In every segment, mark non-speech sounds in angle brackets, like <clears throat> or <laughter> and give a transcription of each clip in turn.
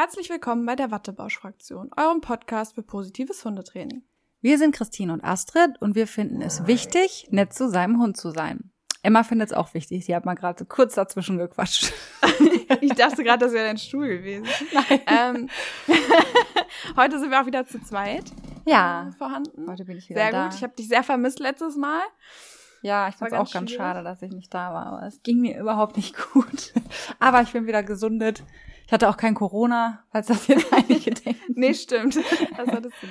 Herzlich willkommen bei der Wattebausch-Fraktion, eurem Podcast für positives Hundetraining. Wir sind Christine und Astrid und wir finden es wichtig, nett zu seinem Hund zu sein. Emma findet es auch wichtig. Sie hat mal gerade so kurz dazwischen gequatscht. <laughs> ich dachte gerade, das wäre dein Stuhl gewesen. Nein. Ähm, <laughs> heute sind wir auch wieder zu zweit. Ja. Äh, vorhanden. Heute bin ich wieder Sehr da. gut. Ich habe dich sehr vermisst letztes Mal. Ja, ich fand es auch ganz ganz schwierig. schade, dass ich nicht da war, aber es ging mir überhaupt nicht gut. <laughs> Aber ich bin wieder gesundet. Ich hatte auch kein Corona, falls das jetzt <laughs> einige denken. Nee, stimmt. Das hattest du.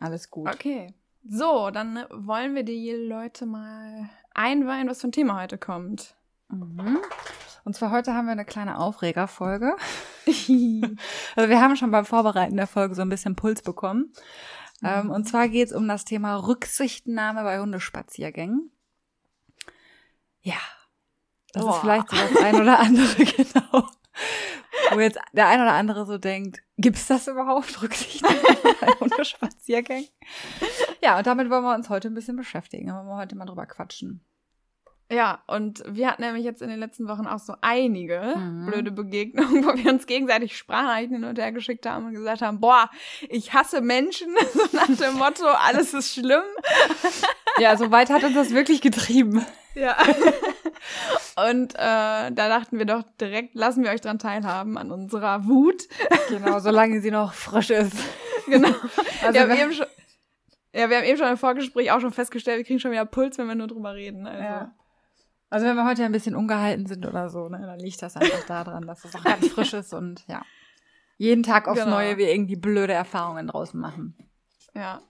Alles gut. Okay. So, dann wollen wir die Leute mal einweihen, was für ein Thema heute kommt. Mhm. Und zwar heute haben wir eine kleine Aufregerfolge. <laughs> also wir haben schon beim Vorbereiten der Folge so ein bisschen Puls bekommen. Ähm, und zwar geht es um das Thema Rücksichtnahme bei Hundespaziergängen. Ja, das Boah. ist vielleicht so das ein oder andere, <laughs> genau. Wo jetzt der ein oder andere so denkt, gibt's das überhaupt, <laughs> Rücksichtnahme bei Hundespaziergängen? Ja, und damit wollen wir uns heute ein bisschen beschäftigen. Da wollen wir heute mal drüber quatschen. Ja, und wir hatten nämlich jetzt in den letzten Wochen auch so einige Mhm. blöde Begegnungen, wo wir uns gegenseitig Sprachnachrichten hin und her geschickt haben und gesagt haben, boah, ich hasse Menschen, <laughs> so nach dem Motto, alles ist schlimm. Ja, so weit hat uns das wirklich getrieben. Ja. <laughs> Und äh, da dachten wir doch direkt, lassen wir euch dran teilhaben an unserer Wut. Genau, solange sie noch frisch ist. <laughs> Genau. Also wir haben wir- eben schon, ja, wir haben eben schon im Vorgespräch auch schon festgestellt, wir kriegen schon wieder Puls, wenn wir nur drüber reden. Also. Ja. Also wenn wir heute ein bisschen ungehalten sind oder so, ne, dann liegt das einfach daran, dass es auch ganz frisch ist und ja. Jeden Tag aufs Genau. Neue wir irgendwie blöde Erfahrungen draußen machen. Ja.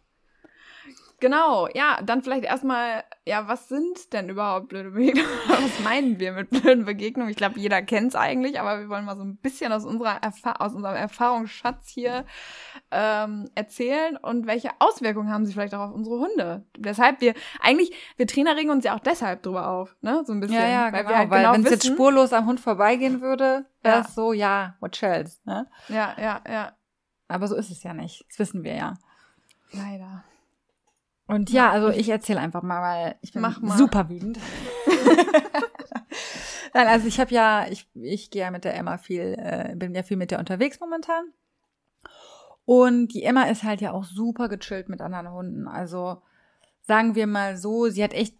Genau, ja, dann vielleicht erstmal, ja, was sind denn überhaupt blöde Begegnungen? <laughs> was meinen wir mit blöden Begegnungen? Ich glaube, jeder kennt es eigentlich, aber wir wollen mal so ein bisschen aus, unserer Erfa aus unserem Erfahrungsschatz hier ähm, erzählen und welche Auswirkungen haben sie vielleicht auch auf unsere Hunde. Weshalb wir, eigentlich, wir Trainer regen uns ja auch deshalb drüber auf, ne, so ein bisschen. Ja, ja, weil genau. wir halt Weil genau wenn es jetzt spurlos am Hund vorbeigehen würde, wäre Ja. es so, ja, what else, ne? Ja, ja, ja, Aber so ist es ja nicht. Das wissen wir ja. leider. Und ja, also ich erzähle einfach mal, weil ich bin Mach mal. super wütend. <laughs> Nein, also ich habe ja, ich, ich gehe ja mit der Emma viel, äh, bin ja viel mit der unterwegs momentan. Und die Emma ist halt ja auch super gechillt mit anderen Hunden. Also sagen wir mal so, sie hat echt,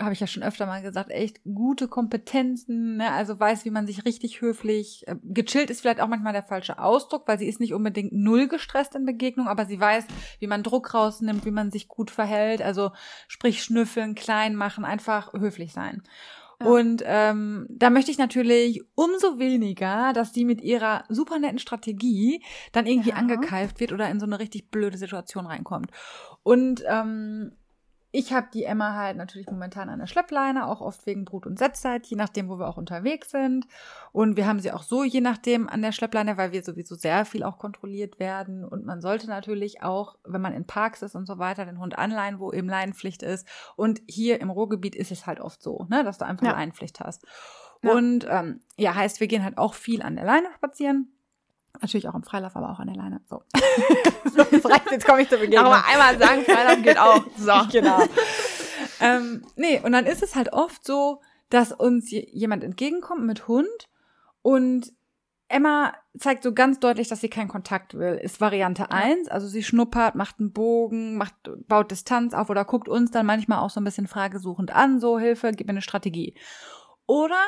habe ich ja schon öfter mal gesagt, echt gute Kompetenzen, ne? also weiß, wie man sich richtig höflich, äh, gechillt ist vielleicht auch manchmal der falsche Ausdruck, weil sie ist nicht unbedingt null gestresst in Begegnung, aber sie weiß, wie man Druck rausnimmt, wie man sich gut verhält, also sprich schnüffeln, klein machen, einfach höflich sein. Ja. Und ähm, da möchte ich natürlich umso weniger, dass die mit ihrer super netten Strategie dann irgendwie Ja. angekeift wird oder in so eine richtig blöde Situation reinkommt. Und ähm, ich habe die Emma halt natürlich momentan an der Schleppleine, auch oft wegen Brut- und Setzzeit, je nachdem, wo wir auch unterwegs sind. Und wir haben sie auch so, je nachdem, an der Schleppleine, weil wir sowieso sehr viel auch kontrolliert werden. Und man sollte natürlich auch, wenn man in Parks ist und so weiter, den Hund anleihen, wo eben Leinenpflicht ist. Und hier im Ruhrgebiet ist es halt oft so, ne, dass du einfach Ja. Leinenpflicht hast. Ja. Und ähm, ja, heißt, wir gehen halt auch viel an der Leine spazieren. Natürlich auch im Freilauf, aber auch an der Leine. So. <laughs> so jetzt reicht, jetzt komme ich zur Begegnung. Aber einmal sagen, Freilauf geht auch. So. <laughs> genau. ähm, nee, und dann ist es halt oft so, dass uns je- jemand entgegenkommt mit Hund und Emma zeigt so ganz deutlich, dass sie keinen Kontakt will. Ist Variante eins, also sie schnuppert, macht einen Bogen, macht, baut Distanz auf oder guckt uns dann manchmal auch so ein bisschen fragesuchend an, so Hilfe, gib mir eine Strategie. Oder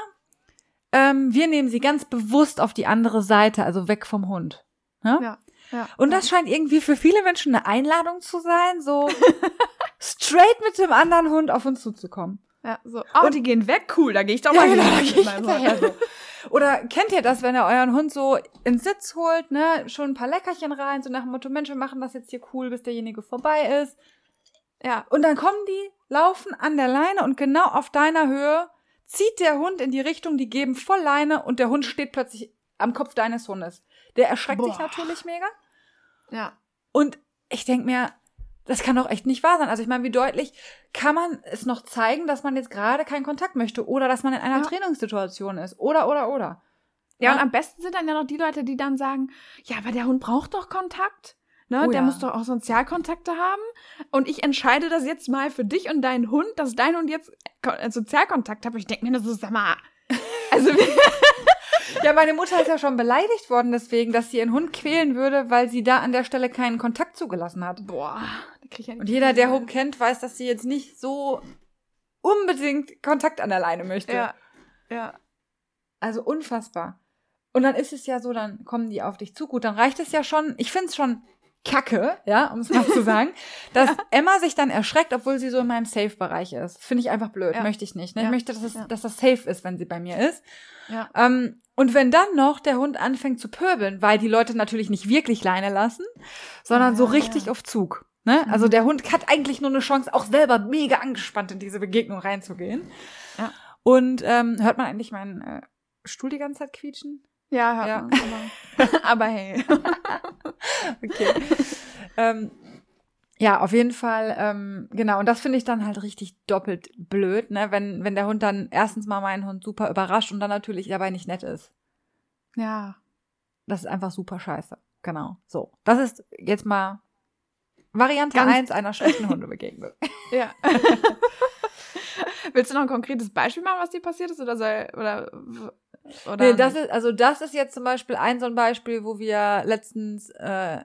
ähm, wir nehmen sie ganz bewusst auf die andere Seite, also weg vom Hund. Ne? Ja. Ja. Und das scheint irgendwie für viele Menschen eine Einladung zu sein, so <laughs> straight mit dem anderen Hund auf uns zuzukommen. Ja, so. Oh, die gehen weg, cool, da gehe ich doch mal genau, hin hinterher so. Oder kennt ihr das, wenn ihr euren Hund so ins Sitz holt, ne, schon ein paar Leckerchen rein, so nach dem Motto, Mensch, wir machen das jetzt hier cool, bis derjenige vorbei ist. Ja, Und dann kommen die, laufen an der Leine und genau auf deiner Höhe zieht der Hund in die Richtung, die geben voll Leine und der Hund steht plötzlich am Kopf deines Hundes. Der erschreckt sich Boah. natürlich mega. ja. Und ich denk mir, das kann doch echt nicht wahr sein. Also ich meine, wie deutlich kann man es noch zeigen, dass man jetzt gerade keinen Kontakt möchte oder dass man in einer Ja. Trainingssituation ist oder oder oder. Ja, Ja. und am besten sind dann ja noch die Leute, die dann sagen, ja, aber der Hund braucht doch Kontakt. Ne? Oh der ja. muss doch auch Sozialkontakte haben. Und ich entscheide das jetzt mal für dich und deinen Hund, dass dein Hund jetzt Ko- äh, Sozialkontakt hat. Und ich denke mir, das ist, sag mal, also <laughs> Ja, meine Mutter ist ja schon beleidigt worden deswegen, dass sie ihren Hund quälen würde, weil sie da an der Stelle keinen Kontakt zugelassen hat. Boah, da krieg ich ja Und jeder, der Hund kennt, weiß, dass sie jetzt nicht so unbedingt Kontakt an der Leine möchte. Ja, ja. Also unfassbar. Und dann ist es ja so, dann kommen die auf dich zu. Gut, dann reicht es ja schon. Ich finde es schon kacke, ja, um es mal <laughs> zu sagen, dass Emma sich dann erschreckt, obwohl sie so in meinem Safe-Bereich ist. Finde ich einfach blöd. Ja. Möchte ich nicht. Ne? Ja. Ich möchte, dass, es, Ja. dass das safe ist, wenn sie bei mir ist. Ja. Ähm, und wenn dann noch der Hund anfängt zu pöbeln, weil die Leute natürlich nicht wirklich Leine lassen, sondern Ja, so richtig ja. auf Zug. Ne? Also Mhm. der Hund hat eigentlich nur eine Chance, auch selber mega angespannt in diese Begegnung reinzugehen. Ja. Und ähm, hört man eigentlich meinen äh, Stuhl die ganze Zeit quietschen? Ja, hört Ja. man. Aber, <laughs> aber hey. <laughs> <laughs> Okay. ähm, ja, auf jeden Fall, ähm, genau. Und das finde ich dann halt richtig doppelt blöd, ne? Wenn, wenn der Hund dann erstens mal meinen Hund super überrascht und dann natürlich dabei nicht nett ist. Ja. Das ist einfach super scheiße. Genau. So. Das ist jetzt mal Variante Ganz- 1 einer schlechten Hundebegegnung. <laughs> <laughs> Ja. Willst du noch ein konkretes Beispiel machen, was dir passiert ist? Oder soll, oder, oder Nee, das ist, also das ist jetzt zum Beispiel ein so ein Beispiel, wo wir letztens äh,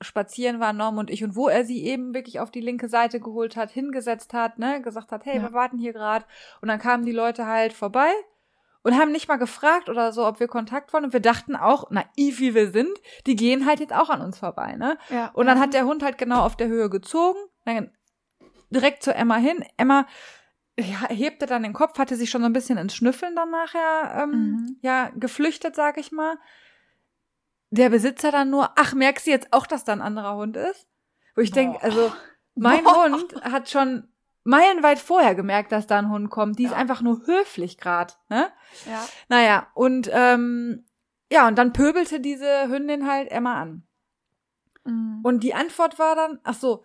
spazieren waren, Norm und ich, und wo er sie eben wirklich auf die linke Seite geholt hat, hingesetzt hat, ne, gesagt hat, hey, Ja. wir warten hier gerade. Und dann kamen die Leute halt vorbei und haben nicht mal gefragt oder so, ob wir Kontakt wollen. Und wir dachten auch, naiv wie wir sind, die gehen halt jetzt auch an uns vorbei, ne? ja. Und dann hat der Hund halt genau auf der Höhe gezogen, dann direkt zu Emma hin. Emma ja, hebte dann den Kopf, hatte sich schon so ein bisschen ins Schnüffeln dann nachher ähm, Mhm. ja geflüchtet, sag ich mal. Der Besitzer dann nur, ach, merkst du jetzt auch, dass da ein anderer Hund ist? Wo ich denke, also <laughs> mein Boah. Hund hat schon meilenweit vorher gemerkt, dass da ein Hund kommt. Die ist Ja. einfach nur höflich grad, ne? Ja. Naja, und ähm, ja, und dann pöbelte diese Hündin halt Emma an. Mhm. Und die Antwort war dann, ach so,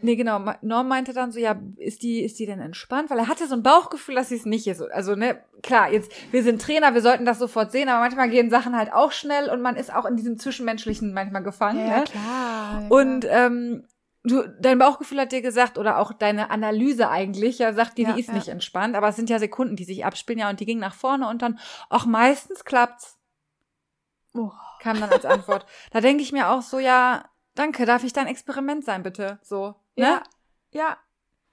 nee, genau, Norm meinte dann so, ja, ist die, ist die denn entspannt? Weil er hatte so ein Bauchgefühl, dass sie es nicht ist. Also, ne, klar, jetzt, wir sind Trainer, wir sollten das sofort sehen, aber manchmal gehen Sachen halt auch schnell und man ist auch in diesem Zwischenmenschlichen manchmal gefangen, ja, ne? klar. Ja, Und ähm, du, dein Bauchgefühl hat dir gesagt, oder auch deine Analyse eigentlich, ja, sagt dir, Ja, die ist ja. nicht entspannt, aber es sind ja Sekunden, die sich abspielen, ja, und die ging nach vorne und dann, auch meistens klappt's, oh. kam dann als Antwort. <laughs> da denke ich mir auch so, ja, danke, darf ich dein Experiment sein, bitte? So, ne? Ja. Ja,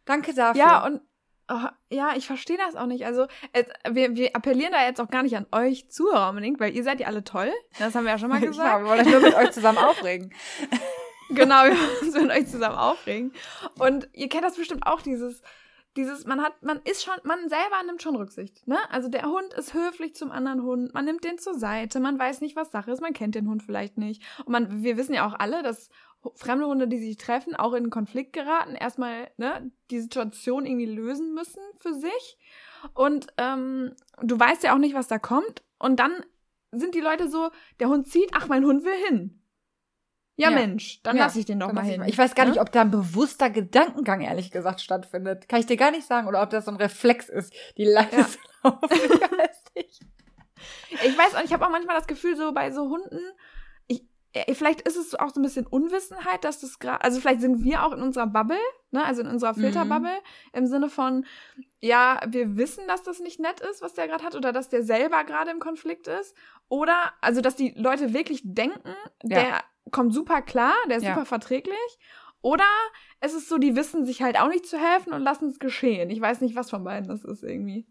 Danke dafür. ja, und oh, ja, ich verstehe das auch nicht. Also, es, wir, wir appellieren da jetzt auch gar nicht an euch Zuhörer unbedingt, weil ihr seid ja alle toll. Das haben wir ja schon mal Genau, <laughs> gesagt. wir wollen euch nur mit euch zusammen aufregen. <laughs> Genau, wir wollen uns mit euch zusammen aufregen. Und ihr kennt das bestimmt auch, dieses, dieses, man hat, man ist schon, man selber nimmt schon Rücksicht, ne? Also der Hund ist höflich zum anderen Hund, man nimmt den zur Seite, man weiß nicht, was Sache ist, man kennt den Hund vielleicht nicht. Und man, wir wissen ja auch alle, dass fremde Hunde, die sich treffen, auch in einen Konflikt geraten, erstmal, ne, die Situation irgendwie lösen müssen für sich. Und ähm, du weißt ja auch nicht, was da kommt. Und dann sind die Leute so, der Hund zieht, ach, mein Hund will hin. Ja, Ja. Mensch, dann Ja, lass ich den doch mal ich hin. Ich weiß gar ne? nicht, ob da ein bewusster Gedankengang, ehrlich gesagt, stattfindet. Kann ich dir gar nicht sagen. Oder ob das so ein Reflex ist, die Leine Ja. laufen. <laughs> Ich weiß nicht. Ich weiß auch, ich habe auch manchmal das Gefühl, so bei so Hunden, vielleicht ist es auch so ein bisschen Unwissenheit, dass das gerade, also vielleicht sind wir auch in unserer Bubble, ne, also in unserer Mhm. Filterbubble, im Sinne von, ja, wir wissen, dass das nicht nett ist, was der gerade hat, oder dass der selber gerade im Konflikt ist, oder, also, dass die Leute wirklich denken, Ja. der kommt super klar, der ist Ja. super verträglich, oder es ist so, die wissen sich halt auch nicht zu helfen und lassen es geschehen. Ich weiß nicht, was von beiden das ist irgendwie.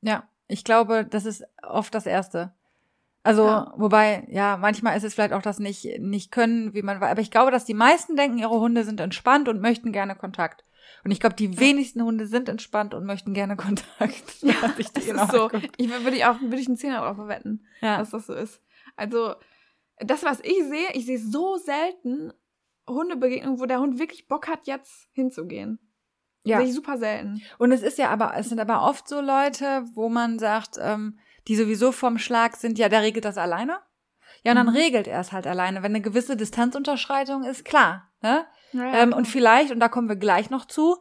Ja, ich glaube, das ist oft das Erste. Also, Ja. wobei, ja, manchmal ist es vielleicht auch das nicht, nicht können, wie man, aber ich glaube, dass die meisten denken, ihre Hunde sind entspannt und möchten gerne Kontakt. Und ich glaube, die wenigsten Hunde sind entspannt und möchten gerne Kontakt. <laughs> Ja, <laughs> die das genau ist so. anguckt. Ich würde ich auch würde ich einen Zehner drauf verwetten, Ja. dass das so ist. Also das, was ich sehe, ich sehe so selten Hundebegegnungen, wo der Hund wirklich Bock hat, jetzt hinzugehen. ja. Sehe ich super selten. Und es ist ja aber, es sind aber oft so Leute, wo man sagt, ähm, die sowieso vom Schlag sind, ja, der regelt das alleine. Ja, und dann Mhm. regelt er es halt alleine. Wenn eine gewisse Distanzunterschreitung ist, klar. Ne? Ja, ähm, und vielleicht, und da kommen wir gleich noch zu,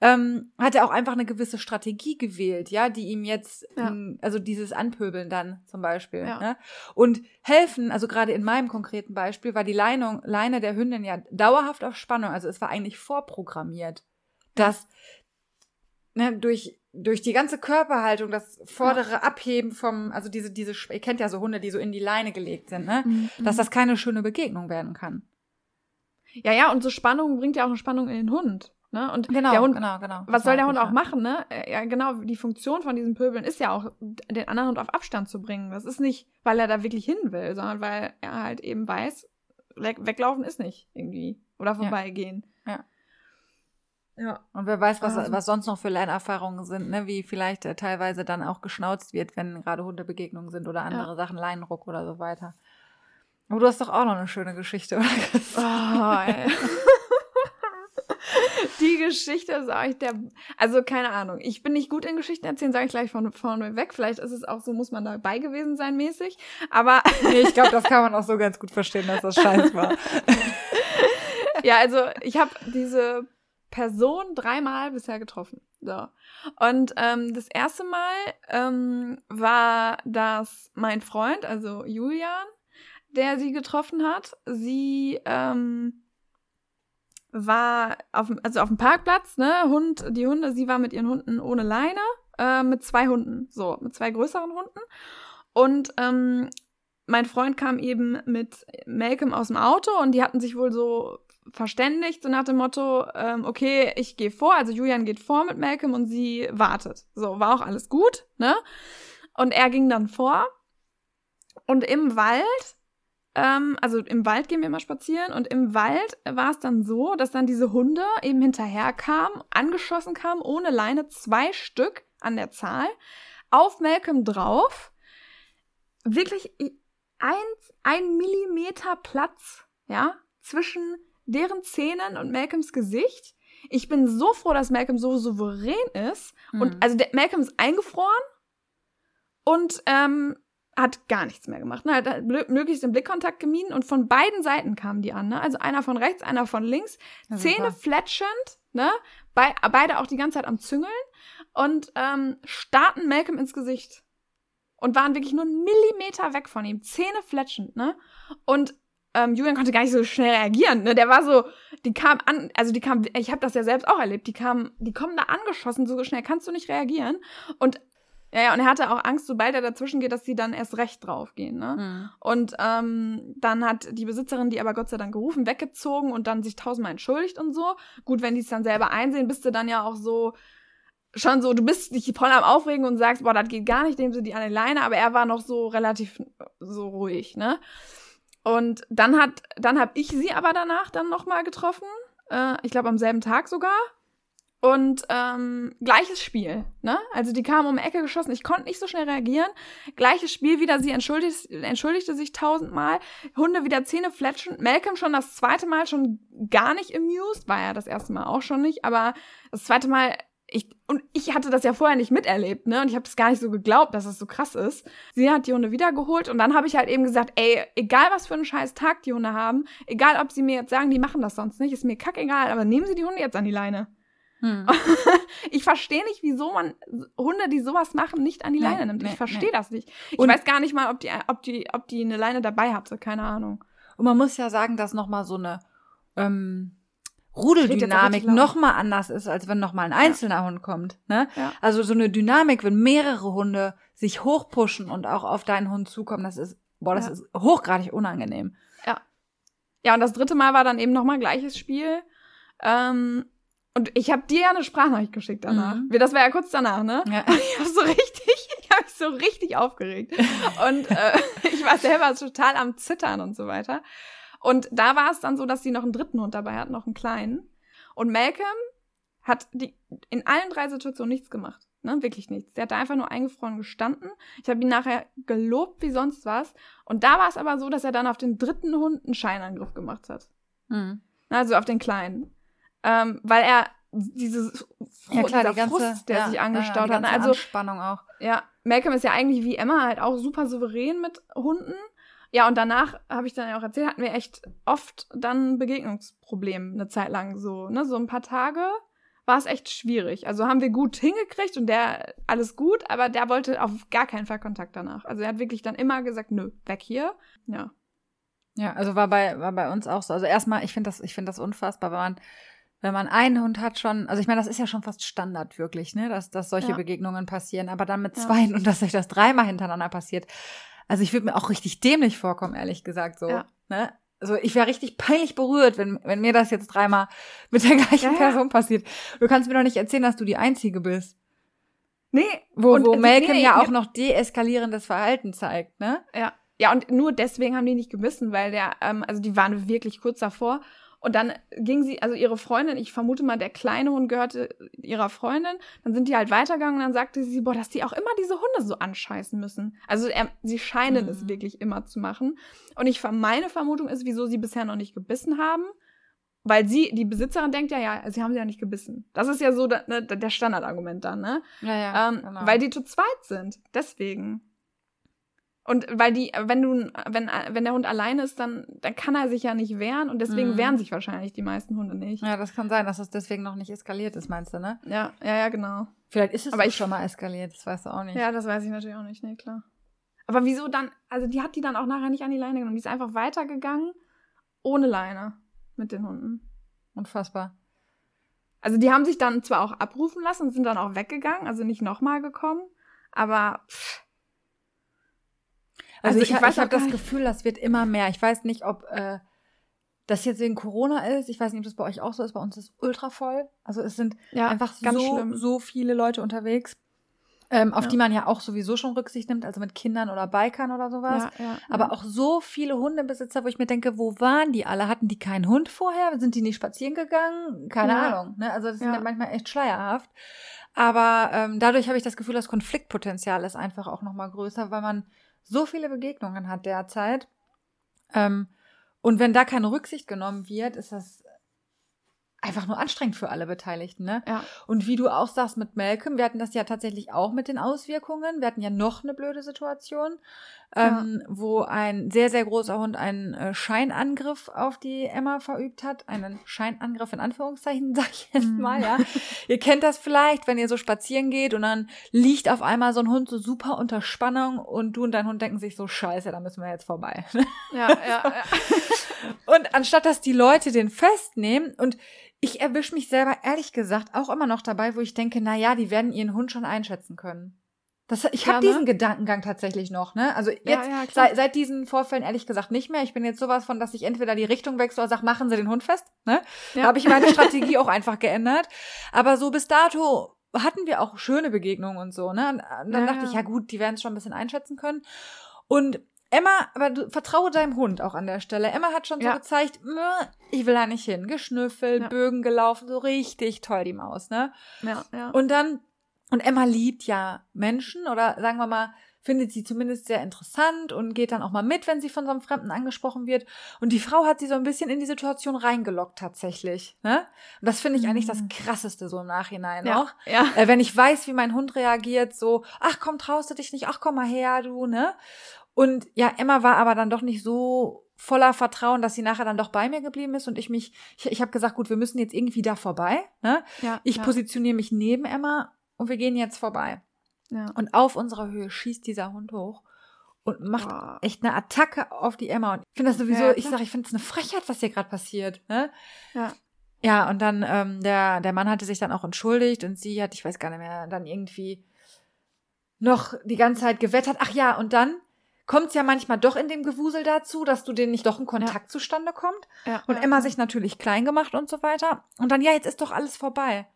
ähm, hat er auch einfach eine gewisse Strategie gewählt, ja, die ihm jetzt, Ja. ähm, also dieses Anpöbeln dann zum Beispiel. Ja. Ne? Und helfen, also gerade in meinem konkreten Beispiel, war die Leinung, Leine der Hündin ja dauerhaft auf Spannung, also es war eigentlich vorprogrammiert, dass ne, durch, durch die ganze Körperhaltung, das vordere ja. Abheben vom, also diese, diese, ihr kennt ja so Hunde, die so in die Leine gelegt sind, ne? Mhm. Dass das keine schöne Begegnung werden kann. Ja, ja, und so Spannung bringt ja auch eine Spannung in den Hund. Ne? Und genau, der Hund, genau, genau. Was soll der Hund auch machen, ne? Äh, ja, genau, die Funktion von diesen Pöbeln ist ja auch, den anderen Hund auf Abstand zu bringen. Das ist nicht, weil er da wirklich hin will, sondern weil er halt eben weiß, weg, weglaufen ist nicht irgendwie. Oder vorbeigehen. Ja. Ja. Und wer weiß, was, also. was sonst noch für Lernerfahrungen sind, ne? wie vielleicht äh, teilweise dann auch geschnauzt wird, wenn gerade Hundebegegnungen sind oder andere ja. Sachen, Leinenruck oder so weiter. Aber du hast doch auch noch eine schöne Geschichte, <laughs> oder? Oh, ey. <laughs> Die Geschichte sage ich der. Also, keine Ahnung. Ich bin nicht gut in Geschichten erzählen, sage ich gleich von vorne weg. Vielleicht ist es auch so, muss man dabei gewesen sein, mäßig. Aber. <laughs> Nee, ich glaube, das kann man auch so ganz gut verstehen, dass das scheiß war. ja, also, ich habe diese Person dreimal bisher getroffen. So. Und ähm, das erste Mal ähm, war das mein Freund, also Julian, der sie getroffen hat. Sie ähm, war auf, also auf dem Parkplatz, ne, Hund, die Hunde, sie war mit ihren Hunden ohne Leine, äh, mit zwei Hunden, so, mit zwei größeren Hunden. Und ähm, mein Freund kam eben mit Malcolm aus dem Auto und die hatten sich wohl so verständigt, so nach dem Motto, ähm, okay, ich gehe vor, also Julian geht vor mit Malcolm und sie wartet. So, war auch alles gut, ne? Und er ging dann vor. Und im Wald ähm, also im Wald gehen wir immer spazieren und im Wald war es dann so, dass dann diese Hunde eben hinterher kamen, angeschossen kamen, ohne Leine, zwei Stück an der Zahl, auf Malcolm drauf. Wirklich ein, ein Millimeter Platz, ja, zwischen deren Zähnen und Malcolms Gesicht. Ich bin so froh, dass Malcolm so souverän ist. Mhm. Und also der, Malcolm ist eingefroren und ähm, hat gar nichts mehr gemacht. Ne? Hat möglichst den Blickkontakt gemieden und von beiden Seiten kamen die an. Ne? Also einer von rechts, einer von links. Ja, Zähne fletschend, ne? Be beide auch die ganze Zeit am Züngeln und ähm, starten Malcolm ins Gesicht. Und waren wirklich nur einen Millimeter weg von ihm. Zähne fletschend, ne? Und ähm, Julian konnte gar nicht so schnell reagieren. Ne? Der war so, die kam an, also die kam, ich habe das ja selbst auch erlebt, die kam, die kommen da angeschossen, so schnell kannst du nicht reagieren. Und ja, ja, und er hatte auch Angst, sobald er dazwischen geht, dass sie dann erst recht draufgehen. Ne? Mhm. Und ähm, dann hat die Besitzerin die aber Gott sei Dank gerufen, weggezogen und dann sich tausendmal entschuldigt und so. Gut, wenn die es dann selber einsehen, bist du dann ja auch so schon so, du bist dich voll am Aufregen und sagst, boah, das geht gar nicht, nehmen sie die an die Leine, aber er war noch so relativ so ruhig, ne? Und dann hat, dann habe ich sie aber danach dann nochmal getroffen. Äh, ich glaube am selben Tag sogar. Und ähm, gleiches Spiel, ne? Also die kamen um die Ecke geschossen, ich konnte nicht so schnell reagieren. Gleiches Spiel wieder, sie entschuldigt, entschuldigte sich tausendmal. Hunde wieder Zähne fletschen. Malcolm schon das zweite Mal schon gar nicht amused, war ja das erste Mal auch schon nicht, aber das zweite Mal, ich, und ich hatte das ja vorher nicht miterlebt, ne? Und ich habe das gar nicht so geglaubt, dass das so krass ist. Sie hat die Hunde wiedergeholt und dann habe ich halt eben gesagt, ey, egal was für einen scheiß Tag die Hunde haben, egal ob sie mir jetzt sagen, die machen das sonst nicht, ist mir kackegal, aber nehmen sie die Hunde jetzt an die Leine. Hm. <laughs> ich verstehe nicht, wieso man Hunde, die sowas machen, nicht an die Leine nimmt. Ich verstehe das nicht. Ich und weiß gar nicht mal, ob die, ob die, ob die eine Leine dabei hatte. Keine Ahnung. Und man muss ja sagen, dass nochmal so eine ähm, Rudeldynamik nochmal anders ist, als wenn nochmal ein einzelner ja. Hund kommt. Ne? Ja. Also so eine Dynamik, wenn mehrere Hunde sich hochpushen und auch auf deinen Hund zukommen, das ist, boah, das ja. ist hochgradig unangenehm. Ja. Ja, und das dritte Mal war dann eben nochmal gleiches Spiel. Ähm, und ich habe dir ja eine Sprachnachricht geschickt danach. Mhm. Das war ja kurz danach, ne? Ja. <laughs> Ich habe so richtig, <laughs> ich habe mich so richtig aufgeregt. Und äh, <laughs> ich war selber total am Zittern und so weiter. Und da war es dann so, dass sie noch einen dritten Hund dabei hat, noch einen kleinen. Und Malcolm hat die in allen drei Situationen nichts gemacht. Ne, wirklich nichts. Der hat da einfach nur eingefroren gestanden. Ich habe ihn nachher gelobt wie sonst was. Und da war es aber so, dass er dann auf den dritten Hund einen Scheinangriff gemacht hat. Mhm. Also auf den kleinen ähm, weil er dieses ja, klar, dieser ganze, Frust, der ja, sich angestaut ja, hat. Also Anspannung auch. Ja, Malcolm ist ja eigentlich wie Emma halt auch super souverän mit Hunden. Ja, und danach habe ich dann ja auch erzählt, hatten wir echt oft dann Begegnungsprobleme eine Zeit lang so, ne, so ein paar Tage war es echt schwierig. Also haben wir gut hingekriegt und der alles gut, aber der wollte auf gar keinen Fall Kontakt danach. Also er hat wirklich dann immer gesagt, nö, weg hier. Ja. Ja, also war bei war bei uns auch so. Also erstmal, ich finde das ich finde das unfassbar, wenn man wenn man einen Hund hat schon, also ich meine, das ist ja schon fast Standard wirklich, ne, dass, dass solche Ja. Begegnungen passieren, aber dann mit Ja. zwei <laughs> und dass sich das dreimal hintereinander passiert. Also ich würde mir auch richtig dämlich vorkommen, ehrlich gesagt, so, Ja. ne? Also ich wäre richtig peinlich berührt, wenn, wenn mir das jetzt dreimal mit der <laughs> gleichen Ja. Person passiert. Du kannst mir doch nicht erzählen, dass du die Einzige bist. Nee. Wo, Und wo Malcolm nee, ja auch noch deeskalierendes Verhalten zeigt, ne? Ja. Ja, und nur deswegen haben die nicht gebissen, weil der, ähm, also die waren wirklich kurz davor. Und dann ging sie, also ihre Freundin, ich vermute mal, der kleine Hund gehörte ihrer Freundin, dann sind die halt weitergegangen und dann sagte sie, boah, dass die auch immer diese Hunde so anscheißen müssen. Also er, sie scheinen Mhm. es wirklich immer zu machen. Und ich meine Vermutung ist, wieso sie bisher noch nicht gebissen haben. Weil sie, die Besitzerin denkt ja, ja, sie haben sie ja nicht gebissen. Das ist ja so ne, der Standardargument dann, ne? Ja, ja. Ähm, genau. Weil die zu zweit sind. Deswegen. Und weil die, wenn du, wenn, wenn der Hund alleine ist, dann, dann kann er sich ja nicht wehren und deswegen Mhm. wehren sich wahrscheinlich die meisten Hunde nicht. ja, das kann sein, dass es deswegen noch nicht eskaliert ist, meinst du, ne? Ja, ja, ja, genau. Vielleicht ist es Aber ich- schon mal eskaliert, das weißt du auch nicht. Ja, das weiß ich natürlich auch nicht, nee, klar. Aber wieso dann, also die hat die dann auch nachher nicht an die Leine genommen. Die ist einfach weitergegangen, ohne Leine mit den Hunden. Unfassbar. Also die haben sich dann zwar auch abrufen lassen und sind dann auch weggegangen, also nicht nochmal gekommen, aber pff, Also, Also ich, ich ich, habe das nicht- Gefühl, das wird immer mehr. Ich weiß nicht, ob äh, das jetzt wegen Corona ist. Ich weiß nicht, ob das bei euch auch so ist. Bei uns ist es ultra voll. Also es sind ja, einfach so, schlimm. so viele Leute unterwegs, ähm, auf Ja. die man ja auch sowieso schon Rücksicht nimmt, also mit Kindern oder Bikern oder sowas. Ja, ja, Aber auch so viele Hundebesitzer, wo ich mir denke, wo waren die alle? Hatten die keinen Hund vorher? Sind die nicht spazieren gegangen? Keine. Ahnung. Ne? Also das ist Ja. ja manchmal echt schleierhaft. Aber ähm, dadurch habe ich das Gefühl, das Konfliktpotenzial ist einfach auch nochmal größer, weil man so viele Begegnungen hat derzeit. Ähm, und wenn da keine Rücksicht genommen wird, ist das einfach nur anstrengend für alle Beteiligten. Ne? ja. Und wie du auch sagst mit Malcolm, wir hatten das ja tatsächlich auch mit den Auswirkungen. Wir hatten ja noch eine blöde Situation, ähm, wo ein sehr, sehr großer Hund einen äh, Scheinangriff auf die Emma verübt hat. Einen Scheinangriff in Anführungszeichen, <laughs> sag ich jetzt Mhm. mal, ja. ihr kennt das vielleicht, wenn ihr so spazieren geht und dann liegt auf einmal so ein Hund so super unter Spannung und du und dein Hund denken sich so, scheiße, da müssen wir jetzt vorbei. Ja, <laughs> ja, ja. Und anstatt dass die Leute den festnehmen und ich erwische mich selber ehrlich gesagt auch immer noch dabei, wo ich denke, na ja, die werden ihren Hund schon einschätzen können. Das, ich Ja, habe ne? diesen Gedankengang tatsächlich noch, ne? Also jetzt Ja, ja, seit, seit diesen Vorfällen ehrlich gesagt nicht mehr. Ich bin jetzt sowas von, dass ich entweder die Richtung wechsle oder sage, machen Sie den Hund fest, ne? Ja. Da habe ich meine Strategie <laughs> auch einfach geändert. Aber so bis dato hatten wir auch schöne Begegnungen und so, ne? Und dann Ja, dachte ja. ich, ja gut, die werden es schon ein bisschen einschätzen können. Und Emma, aber du vertraue deinem Hund auch an der Stelle. Emma hat schon so Ja. gezeigt, "Mö, ich will da nicht hin. Geschnüffelt, Ja. Bögen gelaufen, so richtig toll die Maus, ne? ja, ja. Und dann, und Emma liebt ja Menschen oder sagen wir mal, findet sie zumindest sehr interessant und geht dann auch mal mit, wenn sie von so einem Fremden angesprochen wird. Und die Frau hat sie so ein bisschen in die Situation reingelockt tatsächlich. Ne? Und das finde ich eigentlich das Mhm. Krasseste so im Nachhinein ja, auch. ja. Äh, wenn ich weiß, wie mein Hund reagiert, so, ach komm, traust du dich nicht, ach komm mal her, du, ne? Und ja, Emma war aber dann doch nicht so voller Vertrauen, dass sie nachher dann doch bei mir geblieben ist und ich mich, ich, ich habe gesagt, gut, wir müssen jetzt irgendwie da vorbei, ne? ja Ich ja, positioniere mich neben Emma und wir gehen jetzt vorbei. ja. Und auf unserer Höhe schießt dieser Hund hoch und macht Boah. echt eine Attacke auf die Emma. Und ich finde das sowieso, Ja, ich sage, ich finde es eine Frechheit, was hier gerade passiert. Ne? Ja. Ja, und dann, ähm, der, der Mann hatte sich dann auch entschuldigt und sie hat, ich weiß gar nicht mehr, dann irgendwie noch die ganze Zeit gewettert. Ach ja, und dann kommt es ja manchmal doch in dem Gewusel dazu, dass du denen nicht doch ein Kontakt zustande kommt. ja, Und ja, Emma ja. sich natürlich klein gemacht und so weiter. Und dann, ja, jetzt ist doch alles vorbei.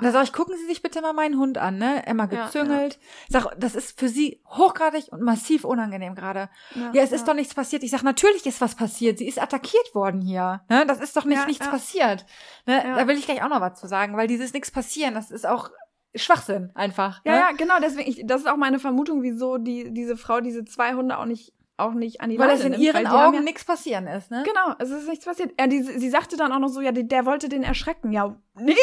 Da sag ich, gucken Sie sich bitte mal meinen Hund an, ne? Emma Ja, gezüngelt. Sag, das ist für Sie hochgradig und massiv unangenehm gerade. Ja, es ist doch nichts passiert. Ich sag, natürlich ist was passiert. Sie ist attackiert worden hier. Ne? Das ist doch nicht Ja, nichts ja. passiert. Ne? Ja. Da will ich gleich auch noch was zu sagen, weil dieses nichts passieren, das ist auch Schwachsinn einfach. Ja, ne? ja, genau, deswegen, ich, das ist auch meine Vermutung, wieso die, diese Frau diese zwei Hunde auch nicht, auch nicht an die Weil Leine es in nimmt, ihren Augen ja, nichts passieren ist, ne? Genau, es ist nichts passiert. Ja, die, sie sagte dann auch noch so, ja, die, der wollte den erschrecken. Ja, nee,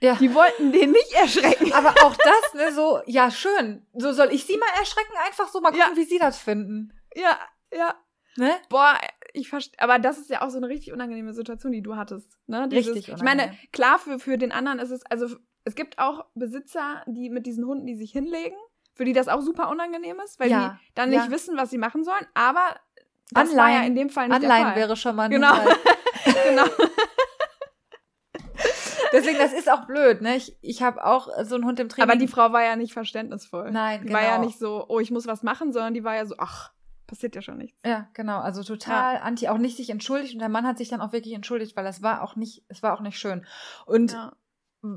Ja. die wollten den nicht erschrecken. Aber auch das, ne, so, ja, schön. So soll ich sie mal erschrecken, einfach so mal gucken, Ja. wie sie das finden. Ja, ja. Ne? Boah, ich verstehe, aber das ist ja auch so eine richtig unangenehme Situation, die du hattest. Ne? Richtig Ich meine, unangenehm. klar, für, für den anderen ist es, also es gibt auch Besitzer, die mit diesen Hunden, die sich hinlegen, für die das auch super unangenehm ist, weil Ja, die dann ja. nicht wissen, was sie machen sollen, aber das war ja Anleihen- in dem Fall nicht der Anleihen Fall. wäre schon mal ein Genau. <laughs> Genau. <laughs> Deswegen, das ist auch blöd, ne? Ich, ich habe auch so einen Hund im Training. Aber die Frau war ja nicht verständnisvoll. Nein, die genau. war ja nicht so, oh, ich muss was machen, sondern die war ja so, ach, passiert ja schon nichts. Ja, genau. Also total anti, auch nicht sich entschuldigt. Und der Mann hat sich dann auch wirklich entschuldigt, weil das war auch nicht, es war auch nicht schön. Und Ja.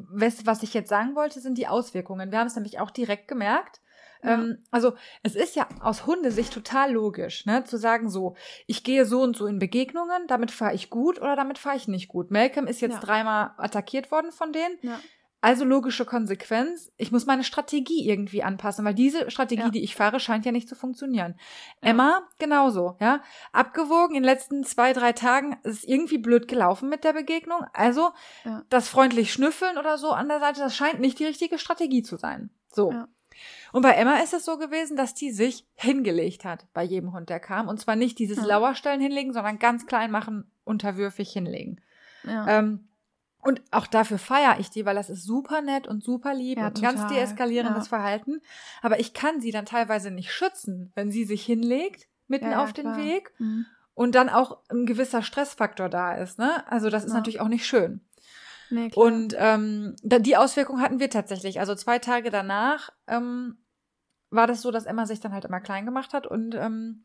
Was, was ich jetzt sagen wollte, sind die Auswirkungen. Wir haben es nämlich auch direkt gemerkt. Ja. Ähm, also es ist ja aus Hundesicht total logisch, ne, zu sagen so, ich gehe so und so in Begegnungen, damit fahre ich gut oder damit fahre ich nicht gut. Malcolm ist jetzt Ja. dreimal attackiert worden von denen. Ja. Also logische Konsequenz, ich muss meine Strategie irgendwie anpassen, weil diese Strategie, Ja. die ich fahre, scheint ja nicht zu funktionieren. Emma, genauso, ja. Abgewogen in den letzten zwei, drei Tagen ist irgendwie blöd gelaufen mit der Begegnung. Also Ja. das freundlich schnüffeln oder so an der Seite, das scheint nicht die richtige Strategie zu sein. So. Ja. Und bei Emma ist es so gewesen, dass die sich hingelegt hat bei jedem Hund, der kam. Und zwar nicht dieses Ja. Lauerstellen hinlegen, sondern ganz klein machen, unterwürfig hinlegen. Ja. Ähm, und auch dafür feiere ich die, weil das ist super nett und super lieb Ja, und ein ganz total. deeskalierendes Ja. Verhalten. Aber ich kann sie dann teilweise nicht schützen, wenn sie sich hinlegt, mitten Ja, auf den klar. Weg Mhm. und dann auch ein gewisser Stressfaktor da ist. Ne? Also das ist natürlich auch nicht schön. Nee. Und ähm, die Auswirkung hatten wir tatsächlich. Also zwei Tage danach ähm, war das so, dass Emma sich dann halt immer klein gemacht hat und ähm,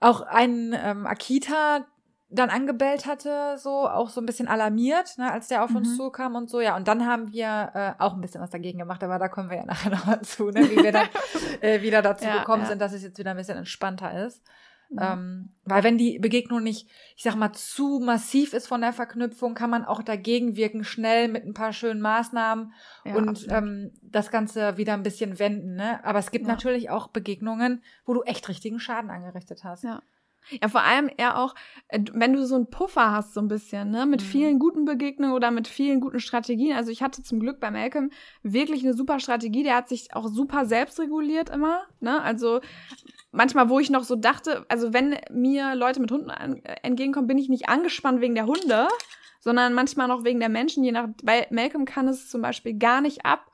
auch ein ähm, Akita dann angebellt hatte, so auch so ein bisschen alarmiert, ne, als der auf uns Mhm. zukam und so. Ja, und dann haben wir äh, auch ein bisschen was dagegen gemacht, aber da kommen wir ja <laughs> nachher noch mal zu, ne, wie wir dann <laughs> äh, wieder dazu Ja, gekommen ja. sind, dass es jetzt wieder ein bisschen entspannter ist. Ja. Ähm, weil wenn die Begegnung nicht, ich sag mal, zu massiv ist von der Verknüpfung, kann man auch dagegen wirken, schnell mit ein paar schönen Maßnahmen Ja, und absolut. ähm, das Ganze wieder ein bisschen wenden. Ne? Aber es gibt natürlich auch Begegnungen, wo du echt richtigen Schaden angerichtet hast. Ja. Ja, vor allem eher auch, äh, wenn du so einen Puffer hast, so ein bisschen, ne, mit Mhm. vielen guten Begegnungen oder mit vielen guten Strategien. Also ich hatte zum Glück bei Malcolm wirklich eine super Strategie. Der hat sich auch super selbst reguliert immer, ne. Also manchmal, wo ich noch so dachte, also wenn mir Leute mit Hunden an, äh, entgegenkommen, bin ich nicht angespannt wegen der Hunde, sondern manchmal noch wegen der Menschen, je nach, weil Malcolm kann es zum Beispiel gar nicht ab.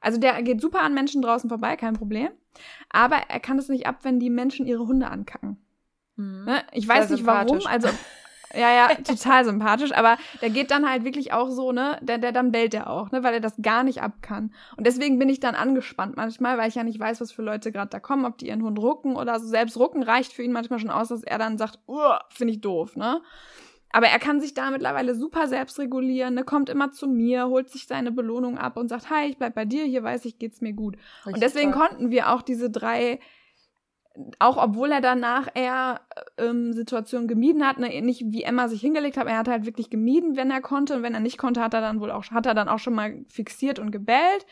Also der geht super an Menschen draußen vorbei, kein Problem. Aber er kann es nicht ab, wenn die Menschen ihre Hunde ankacken. Mhm. Ne? Ich weiß nicht warum, also ja, ja, <laughs> total sympathisch, aber der geht dann halt wirklich auch so, ne, der, der dann bellt er auch, ne, weil er das gar nicht ab kann. Und deswegen bin ich dann angespannt manchmal, weil ich ja nicht weiß, was für Leute gerade da kommen, ob die ihren Hund rucken oder so. Selbst rucken reicht für ihn manchmal schon aus, dass er dann sagt, finde ich doof, ne. Aber er kann sich da mittlerweile super selbst regulieren, ne, kommt immer zu mir, holt sich seine Belohnung ab und sagt, hi, ich bleib bei dir, hier weiß ich, geht's mir gut. Und Richtig deswegen toll. konnten wir auch diese drei, auch obwohl er danach eher ähm, Situationen gemieden hat, ne, nicht wie Emma sich hingelegt hat, er hat halt wirklich gemieden, wenn er konnte und wenn er nicht konnte, hat er dann wohl auch hat er dann auch schon mal fixiert und gebellt,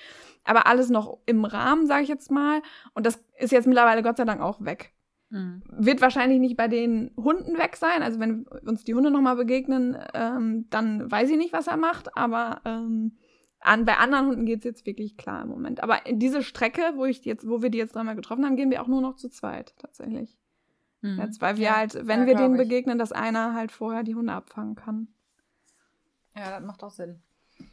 aber alles noch im Rahmen, sage ich jetzt mal, und das ist jetzt mittlerweile Gott sei Dank auch weg. Mhm. Wird wahrscheinlich nicht bei den Hunden weg sein, also wenn uns die Hunde nochmal begegnen, ähm, dann weiß ich nicht, was er macht, aber ähm, an, bei anderen Hunden geht's jetzt wirklich klar im Moment. Aber in diese Strecke, wo ich jetzt, wo wir die jetzt dreimal getroffen haben, gehen wir auch nur noch zu zweit, tatsächlich. Mhm. Jetzt, weil wir Ja. halt, wenn Ja, wir denen ich. begegnen, dass einer halt vorher die Hunde abfangen kann. Ja, das macht auch Sinn.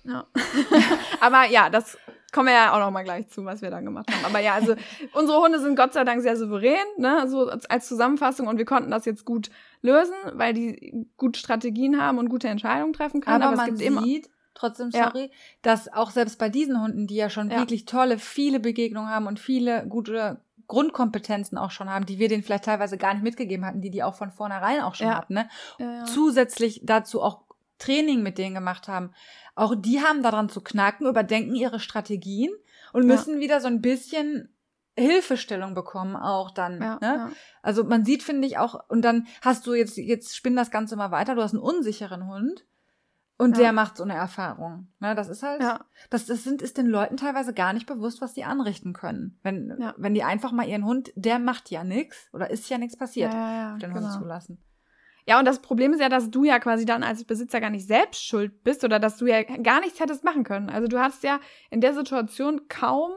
Ja. <laughs> Aber ja, das kommen wir ja auch noch mal gleich zu, was wir dann gemacht haben. Aber ja, also <laughs> unsere Hunde sind Gott sei Dank sehr souverän, ne, so als, Zusammenfassung und wir konnten das jetzt gut lösen, weil die gute Strategien haben und gute Entscheidungen treffen können. Aber, Aber, man es gibt immer sieht, trotzdem, Ja. sorry, dass auch selbst bei diesen Hunden, die ja schon Ja. wirklich tolle, viele Begegnungen haben und viele gute Grundkompetenzen auch schon haben, die wir denen vielleicht teilweise gar nicht mitgegeben hatten, die die auch von vornherein auch schon Ja. hatten, ne? ja, ja. zusätzlich dazu auch Training mit denen gemacht haben. Auch die haben daran zu knacken, überdenken ihre Strategien und Ja. müssen wieder so ein bisschen Hilfestellung bekommen auch dann. ja, ne? ja. Also man sieht, finde ich, auch, und dann hast du jetzt, jetzt spinn das Ganze mal weiter, du hast einen unsicheren Hund und Ja. der macht so eine Erfahrung. Ne? Das ist halt, Ja. das, das sind, ist den Leuten teilweise gar nicht bewusst, was die anrichten können. Wenn, Ja. wenn die einfach mal ihren Hund, der macht ja nichts oder ist ja nichts passiert, auf den genau. Hund zulassen. Ja, und das Problem ist ja, dass du ja quasi dann als Besitzer gar nicht selbst schuld bist oder dass du ja gar nichts hättest machen können. Also du hast ja in der Situation kaum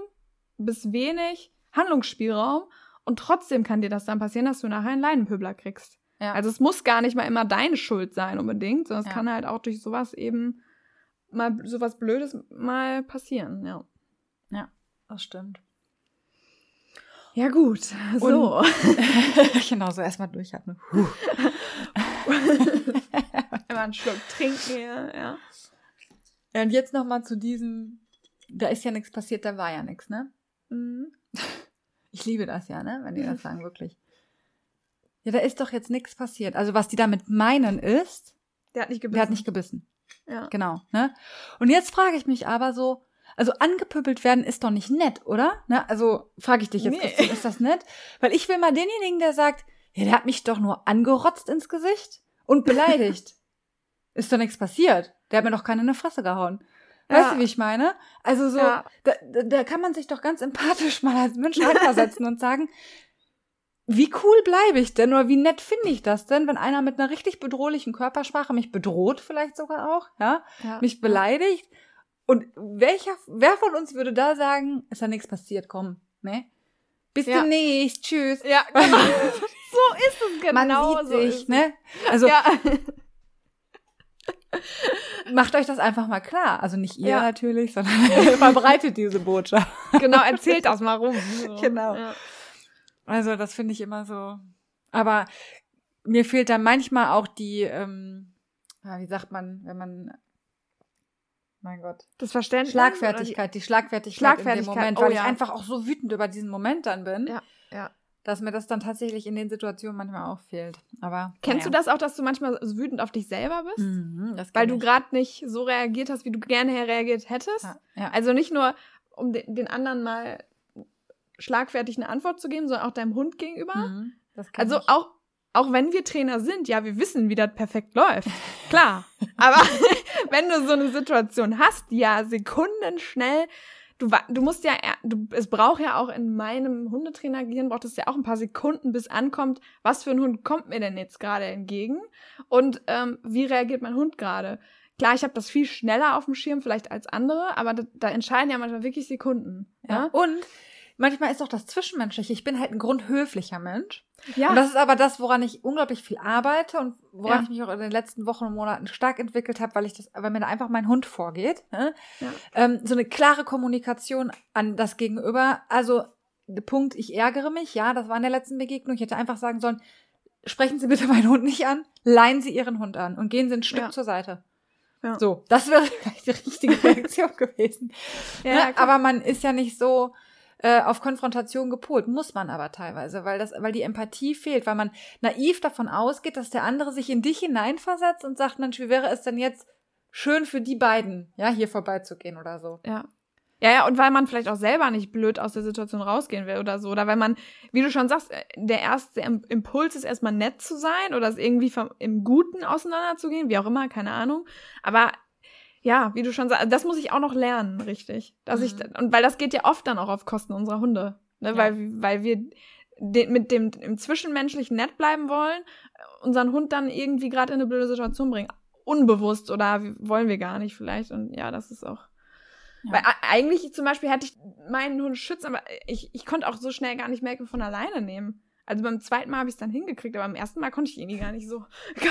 bis wenig Handlungsspielraum und trotzdem kann dir das dann passieren, dass du nachher einen Leinenpöbler kriegst. Ja. Also es muss gar nicht mal immer deine Schuld sein unbedingt, sondern es Ja. kann halt auch durch sowas eben mal sowas Blödes mal passieren, ja. Das stimmt. Ja gut, so. <laughs> genau, so erstmal durchatmen. <laughs> Immer einen Schluck trinken hier, ja. Ja, und jetzt nochmal zu diesem, da ist ja nichts passiert, da war ja nichts, ne? Mhm. Ich liebe das ja, ne? Wenn die das sagen, wirklich. Ja, da ist doch jetzt nichts passiert. Also was die damit meinen ist, Der hat nicht gebissen. der hat nicht gebissen. ja. Genau, ne? Und jetzt frage ich mich aber so, also angepöbelt werden ist doch nicht nett, oder? Ne? Also frage ich dich jetzt, Nee. Ist das nett? Weil ich will mal denjenigen, der sagt, ja, der hat mich doch nur angerotzt ins Gesicht und beleidigt. <laughs> ist doch nichts passiert. Der hat mir doch keine in die Fresse gehauen. Weißt Ja. du, wie ich meine? Also so, Ja. da, da, da kann man sich doch ganz empathisch <laughs> mal als Mensch reinversetzen und sagen, wie cool bleibe ich denn oder wie nett finde ich das denn, wenn einer mit einer richtig bedrohlichen Körpersprache mich bedroht vielleicht sogar auch, ja, Ja. mich beleidigt und welcher, wer von uns würde da sagen, ist da nichts passiert, komm, ne? Bis Ja. demnächst, tschüss. Ja, <laughs> genau. so ist es genau. Man sieht so sich, ne? Also. Ja. <laughs> macht euch das einfach mal klar. Also nicht ihr Ja. natürlich, sondern <laughs> verbreitet diese Botschaft. genau, erzählt das mal rum. So. Genau. Ja. Also das finde ich immer so. Aber mir fehlt da manchmal auch die, ähm, ja, wie sagt man, wenn man, mein Gott, Das Verständnis. Schlagfertigkeit, die Schlagfertigkeit, in dem Schlagfertigkeit, Moment, oh weil ich ja. einfach auch so wütend über diesen Moment dann bin, Ja, ja. dass mir das dann tatsächlich in den Situationen manchmal auch fehlt. Aber Kennst du das auch, dass du manchmal so wütend auf dich selber bist? Mhm, Weil du ich. gerade nicht so reagiert hast, wie du gerne reagiert hättest? ja, ja. Also nicht nur, um den anderen mal schlagfertig eine Antwort zu geben, sondern auch deinem Hund gegenüber. Mhm, Also ich. auch, auch wenn wir Trainer sind, ja, wir wissen, wie das perfekt läuft. <laughs> Klar. Aber <laughs> wenn du so eine Situation hast, die ja sekundenschnell, du, du musst ja, du, es braucht ja auch in meinem Hundetrainergehirn, braucht es ja auch ein paar Sekunden, bis ankommt, was für ein Hund kommt mir denn jetzt gerade entgegen und ähm, wie reagiert mein Hund gerade. Klar, ich habe das viel schneller auf dem Schirm vielleicht als andere, aber da, da entscheiden ja manchmal wirklich Sekunden. ja. Ja, Und manchmal ist auch das Zwischenmenschliche. Ich bin halt ein grundhöflicher Mensch. ja. Und das ist aber das, woran ich unglaublich viel arbeite und woran Ja. ich mich auch in den letzten Wochen und Monaten stark entwickelt habe, weil ich das, weil mir da einfach mein Hund vorgeht. Ne? Ja. Ähm, so eine klare Kommunikation an das Gegenüber. Also der Punkt, ich ärgere mich, ja, das war in der letzten Begegnung. Ich hätte einfach sagen sollen, sprechen Sie bitte meinen Hund nicht an, leihen Sie Ihren Hund an und gehen Sie ein Stück Ja. zur Seite. Ja. So, das wäre <laughs> vielleicht die richtige Reaktion gewesen. Ja, ne? aber man ist ja nicht so äh, auf Konfrontation gepolt, muss man aber teilweise, weil das, weil die Empathie fehlt, weil man naiv davon ausgeht, dass der andere sich in dich hineinversetzt und sagt, Mensch, wie wäre es denn jetzt schön für die beiden, ja, hier vorbeizugehen oder so. Ja. Ja, ja, und weil man vielleicht auch selber nicht blöd aus der Situation rausgehen will oder so. Oder weil man, wie du schon sagst, äh, der erste Im- Impuls ist erstmal nett zu sein oder es irgendwie vom, im Guten auseinanderzugehen, wie auch immer, keine Ahnung. Aber ja, wie du schon sagst, das muss ich auch noch lernen, richtig. Dass ich, Mhm. und weil das geht ja oft dann auch auf Kosten unserer Hunde. Ne? Ja. Weil, weil wir den, mit dem im Zwischenmenschlichen nett bleiben wollen, unseren Hund dann irgendwie gerade in eine blöde Situation bringen. Unbewusst oder wollen wir gar nicht vielleicht. Und ja, das ist auch. Ja. Weil eigentlich zum Beispiel hätte ich meinen Hund schützen, aber ich, ich konnte auch so schnell gar nicht mehr von alleine nehmen. Also beim zweiten Mal habe ich es dann hingekriegt, aber beim ersten Mal konnte ich ihn gar nicht so. <laughs>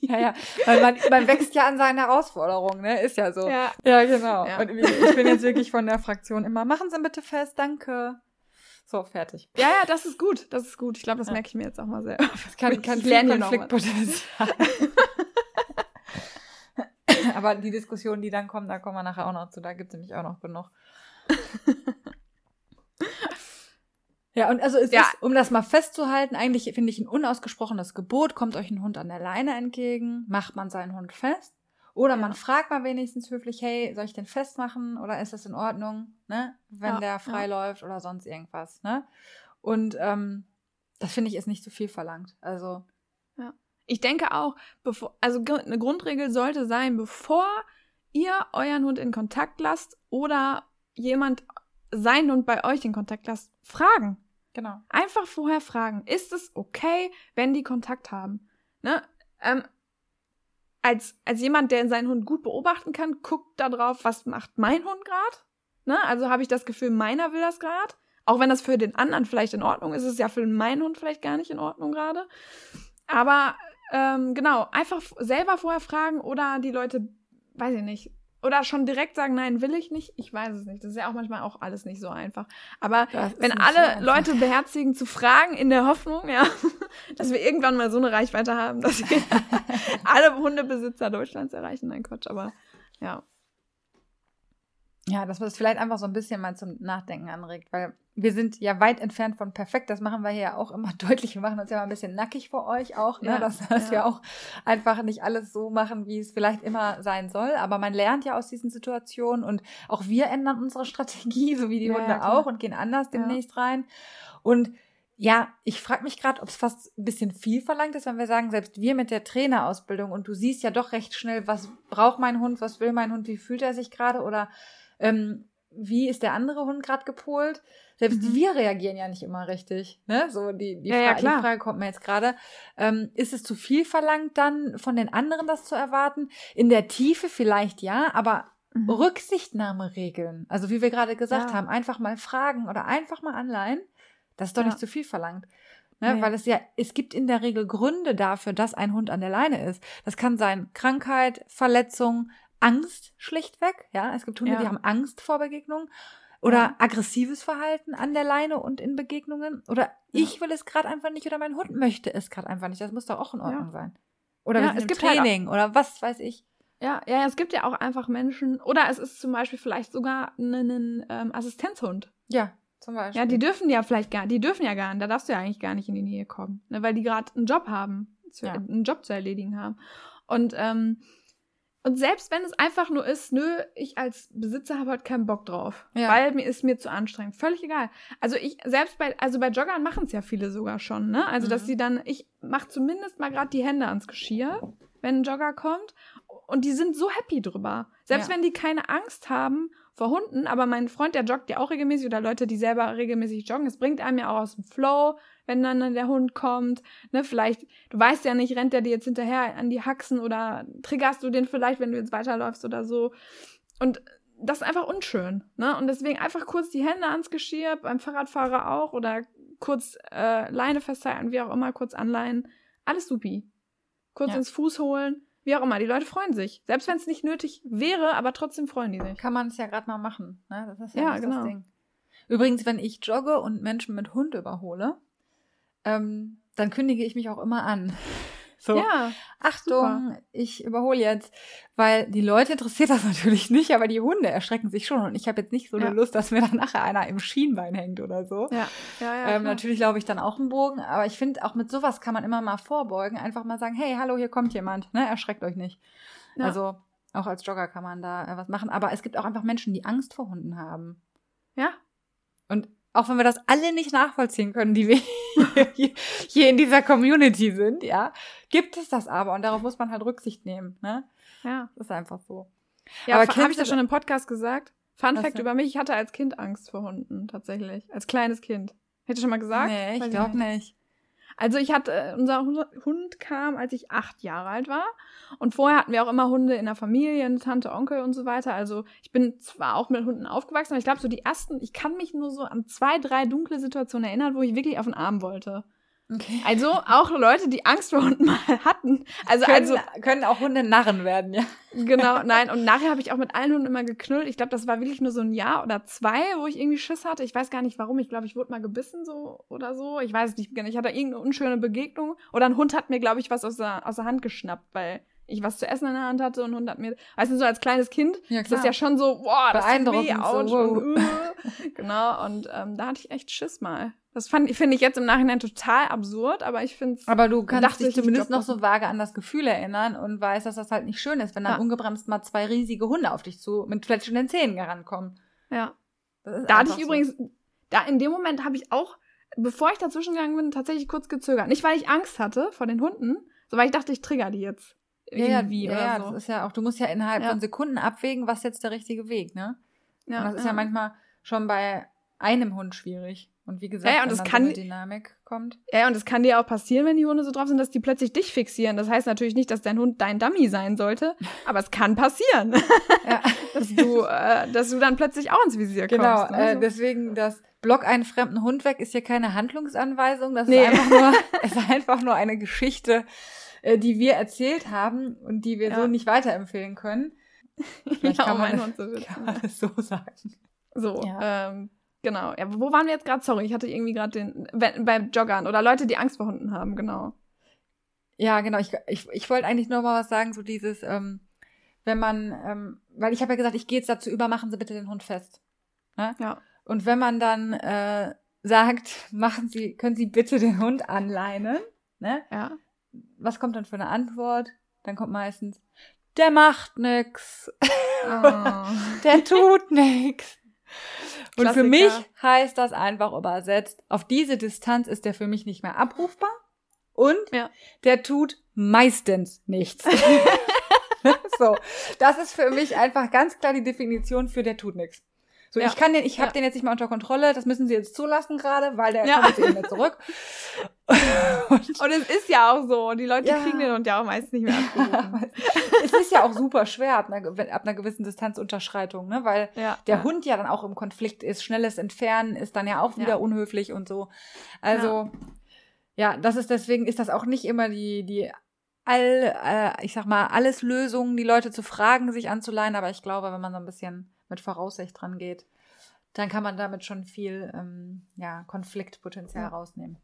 Ja, ja, weil man, man wächst ja an seinen Herausforderungen, ne, ist ja so. ja. Ja, genau. Ja. Und ich ich bin jetzt wirklich von der Fraktion immer, machen Sie bitte fest, danke. So, fertig. Ja, ja, das ist gut. Das ist gut. Ich glaube, das Ja. merke ich mir jetzt auch mal selber. <laughs> Das kann, kann Ich viel lerne hier noch Konfliktpotenzial. <laughs> Aber die Diskussionen, die dann kommen, da kommen wir nachher auch noch zu. Da gibt es nämlich auch noch genug. Ja, und also es Ja. ist, um das mal festzuhalten, eigentlich finde ich ein unausgesprochenes Gebot, kommt euch ein Hund an der Leine entgegen, macht man seinen Hund fest. Oder man Ja. fragt mal wenigstens höflich, hey, soll ich den festmachen oder ist das in Ordnung, ne? Wenn Ja, der frei ja. läuft oder sonst irgendwas, ne? Und ähm, das finde ich ist nicht zu viel verlangt. Also Ich denke auch, bevor, also eine Grundregel sollte sein, bevor ihr euren Hund in Kontakt lasst oder jemand seinen Hund bei euch in Kontakt lasst, fragen. genau. Einfach vorher fragen, ist es okay, wenn die Kontakt haben? Ne? Ähm, als, als jemand, der seinen Hund gut beobachten kann, guckt da drauf, was macht mein Hund gerade? Ne? Also habe ich das Gefühl, meiner will das gerade. Auch wenn das für den anderen vielleicht in Ordnung ist, ist es ja für meinen Hund vielleicht gar nicht in Ordnung gerade. Aber ähm, genau, einfach selber vorher fragen oder die Leute, weiß ich nicht, oder schon direkt sagen, nein, will ich nicht. Ich weiß es nicht. Das ist ja auch manchmal auch alles nicht so einfach. Aber Das wenn alle so. Leute beherzigen zu fragen in der Hoffnung, ja, <laughs> dass wir irgendwann mal so eine Reichweite haben, dass wir <laughs> alle Hundebesitzer Deutschlands erreichen. Nein, Quatsch, aber ja. Ja, dass man es vielleicht einfach so ein bisschen mal zum Nachdenken anregt, weil wir sind ja weit entfernt von perfekt. Das machen wir hier ja auch immer <laughs> deutlich. Wir machen uns ja mal ein bisschen nackig vor euch auch, ne? Ja, dass, dass ja. wir auch einfach nicht alles so machen, wie es vielleicht immer sein soll. Aber man lernt ja aus diesen Situationen und auch wir ändern unsere <laughs> Strategie, so wie die ja, Hunde auch und gehen anders demnächst rein. Und ja, ich frage mich gerade, ob es fast ein bisschen viel verlangt ist, wenn wir sagen, selbst wir mit der Trainerausbildung und du siehst ja doch recht schnell, was braucht mein Hund, was will mein Hund, wie fühlt er sich gerade oder ähm, wie ist der andere Hund gerade gepolt? Selbst mhm. wir reagieren ja nicht immer richtig. Ne? So die, die, ja, Fra ja, die Frage kommt mir jetzt gerade. Ähm, ist es zu viel verlangt, dann von den anderen das zu erwarten? In der Tiefe vielleicht ja, aber mhm. Rücksichtnahmeregeln, also wie wir gerade gesagt ja. haben, einfach mal fragen oder einfach mal anleihen, das ist doch nicht zu viel verlangt. Ne? Nee. Weil es ja, es gibt in der Regel Gründe dafür, dass ein Hund an der Leine ist. Das kann sein Krankheit, Verletzung, Angst schlichtweg. Ja, es gibt Hunde, ja. die haben Angst vor Begegnungen oder ja. aggressives Verhalten an der Leine und in Begegnungen oder ja. ich will es gerade einfach nicht oder mein Hund möchte es gerade einfach nicht. Das muss doch auch in Ordnung sein. Oder ja, es gibt halt Training halt oder was weiß ich. Ja, ja, es gibt ja auch einfach Menschen oder es ist zum Beispiel vielleicht sogar ein, ähm, Assistenzhund. Ja, zum Beispiel. Ja, die dürfen ja vielleicht gar, die dürfen ja gar nicht, da darfst du ja eigentlich gar nicht in die Nähe kommen, ne, weil die gerade einen Job haben, zu, einen Job zu erledigen haben. Und ähm, und selbst wenn es einfach nur ist, nö, ich als Besitzer habe halt keinen Bock drauf, ja. weil mir ist mir zu anstrengend. Völlig egal. Also ich selbst bei also bei Joggern machen es ja viele sogar schon, ne? Also mhm. dass sie dann ich mache zumindest mal gerade die Hände ans Geschirr, wenn ein Jogger kommt und die sind so happy drüber. Selbst ja. wenn die keine Angst haben vor Hunden, aber mein Freund, der joggt ja auch regelmäßig oder Leute, die selber regelmäßig joggen, es bringt einem ja auch aus dem Flow, wenn dann der Hund kommt, ne, vielleicht, du weißt ja nicht, rennt der dir jetzt hinterher an die Haxen oder triggerst du den vielleicht, wenn du jetzt weiterläufst oder so. Und das ist einfach unschön, ne? Und deswegen einfach kurz die Hände ans Geschirr, beim Fahrradfahrer auch oder kurz äh, Leine festhalten, wie auch immer, kurz anleihen. Alles supi. Kurz ja. ins Fuß holen wie auch immer, die Leute freuen sich. Selbst wenn es nicht nötig wäre, aber trotzdem freuen die sich. Kann man es ja gerade mal machen. Ne? Das ist ja, ja genau. das Ding. Übrigens, wenn ich jogge und Menschen mit Hund überhole, ähm, dann kündige ich mich auch immer an. <laughs> So, ja, Achtung, super. ich überhole jetzt, weil die Leute interessiert das <laughs> natürlich nicht, aber die Hunde erschrecken sich schon und ich habe jetzt nicht so eine ja. Lust, dass mir dann nachher einer im Schienbein hängt oder so. Ja, ja, ja. Ähm, natürlich laufe ich dann auch einen Bogen, aber ich finde, auch mit sowas kann man immer mal vorbeugen, einfach mal sagen, hey, hallo, hier kommt jemand, ne, erschreckt euch nicht. Ja. Also auch als Jogger kann man da äh, was machen, aber es gibt auch einfach Menschen, die Angst vor Hunden haben. Ja. Und auch wenn wir das alle nicht nachvollziehen können, die wir <laughs> hier in dieser Community sind, ja, gibt es das aber und darauf muss man halt Rücksicht nehmen, ne? Ja. Das ist einfach so. Ja, aber habe ich das schon im Podcast gesagt? Fun Fact über mich, ich hatte als Kind Angst vor Hunden, tatsächlich. Als kleines Kind. Hätte ich schon mal gesagt? Nee, ich glaube nicht. Also ich hatte, äh, unser Hund kam, als ich acht Jahre alt war. Und vorher hatten wir auch immer Hunde in der Familie, Tante, Onkel und so weiter. Also ich bin zwar auch mit Hunden aufgewachsen, aber ich glaube so die ersten, ich kann mich nur so an zwei, drei dunkle Situationen erinnern, wo ich wirklich auf den Arm wollte. Okay. Also auch Leute, die Angst vor Hunden mal hatten. Also, können, also können auch Hunde Narren werden, ja. Genau, <laughs> nein. Und nachher habe ich auch mit allen Hunden immer geknüllt. Ich glaube, das war wirklich nur so ein Jahr oder zwei, wo ich irgendwie Schiss hatte. Ich weiß gar nicht warum. Ich glaube, ich wurde mal gebissen so oder so. Ich weiß es nicht genau. Ich hatte irgendeine unschöne Begegnung. Oder ein Hund hat mir, glaube ich, was aus der, aus der Hand geschnappt, weil ich was zu essen in der Hand hatte und Hund hat mir, weißt du, so als kleines Kind, ja, ist das ja schon so, boah, das Beeindruckend weh, ouch, so. und, uh, genau, und ähm, da hatte ich echt Schiss mal. Das finde ich jetzt im Nachhinein total absurd, aber ich finde es. Aber du kannst dich zumindest noch so vage an das Gefühl erinnern und weißt, dass das halt nicht schön ist, wenn dann ja. ungebremst mal zwei riesige Hunde auf dich zu mit fletschenden Zähnen herankommen. Ja. Da hatte ich so. übrigens, da in dem Moment habe ich auch, bevor ich dazwischen gegangen bin, tatsächlich kurz gezögert. Nicht, weil ich Angst hatte vor den Hunden, sondern weil ich dachte, ich trigger die jetzt. Irgendwie ja, ja, ja so. das ist ja auch, du musst ja innerhalb ja. von Sekunden abwägen, was jetzt der richtige Weg, ne? Ja, und das ist ja manchmal schon bei einem Hund schwierig. Und wie gesagt, ja, und wenn das kann, so Dynamik kommt. Ja, und es kann dir auch passieren, wenn die Hunde so drauf sind, dass die plötzlich dich fixieren. Das heißt natürlich nicht, dass dein Hund dein Dummy sein sollte, <laughs> aber es kann passieren, ja. <laughs> dass, du, äh, dass du dann plötzlich auch ins Visier genau, kommst. Genau, ne? äh, deswegen das Block einen fremden Hund weg ist hier keine Handlungsanweisung. Das nee. ist, einfach nur, <laughs> ist einfach nur eine Geschichte, äh, die wir erzählt haben und die wir ja. so nicht weiterempfehlen können. <laughs> Vielleicht ja, kann, man, Hund so kann man das so sagen. So, ja. ähm, Genau. Ja, wo waren wir jetzt gerade? Sorry, ich hatte irgendwie gerade den. Bei Joggern oder Leute, die Angst vor Hunden haben, genau. Ja, genau. Ich, ich, ich wollte eigentlich nur mal was sagen, so dieses, ähm, wenn man, ähm, weil ich habe ja gesagt, ich gehe jetzt dazu über, machen Sie bitte den Hund fest. Ne? Ja. Und wenn man dann äh, sagt, <laughs> machen Sie, können Sie bitte den Hund anleinen, ne? Ja. Was kommt dann für eine Antwort? Dann kommt meistens, der macht nix, Oh. <laughs> der tut nix. Und für mich heißt das einfach übersetzt, auf diese Distanz ist der für mich nicht mehr abrufbar und Ja. der tut meistens nichts. <laughs> <laughs> so, das ist für mich einfach ganz klar die Definition für der tut nichts. So, Ja. ich kann den, ich habe Ja. den jetzt nicht mehr unter Kontrolle, das müssen Sie jetzt zulassen gerade, weil der Ja. kommt jetzt nicht mehr zurück. <laughs> und Und es ist ja auch so. Die Leute kriegen den Hund ja auch meistens nicht mehr <laughs> abgerufen. es ist ja auch super schwer ab einer, ab einer gewissen Distanzunterschreitung, ne? Weil der. Hund ja dann auch im Konflikt ist. Schnelles Entfernen ist dann ja auch wieder unhöflich und so. Also, ja. das ist deswegen ist das auch nicht immer die, die all, äh, ich sag mal, alles Lösungen, die Leute zu fragen, sich anzuleihen. Aber ich glaube, wenn man so ein bisschen mit Voraussicht dran geht, dann kann man damit schon viel ähm, ja, Konfliktpotenzial Ja. rausnehmen.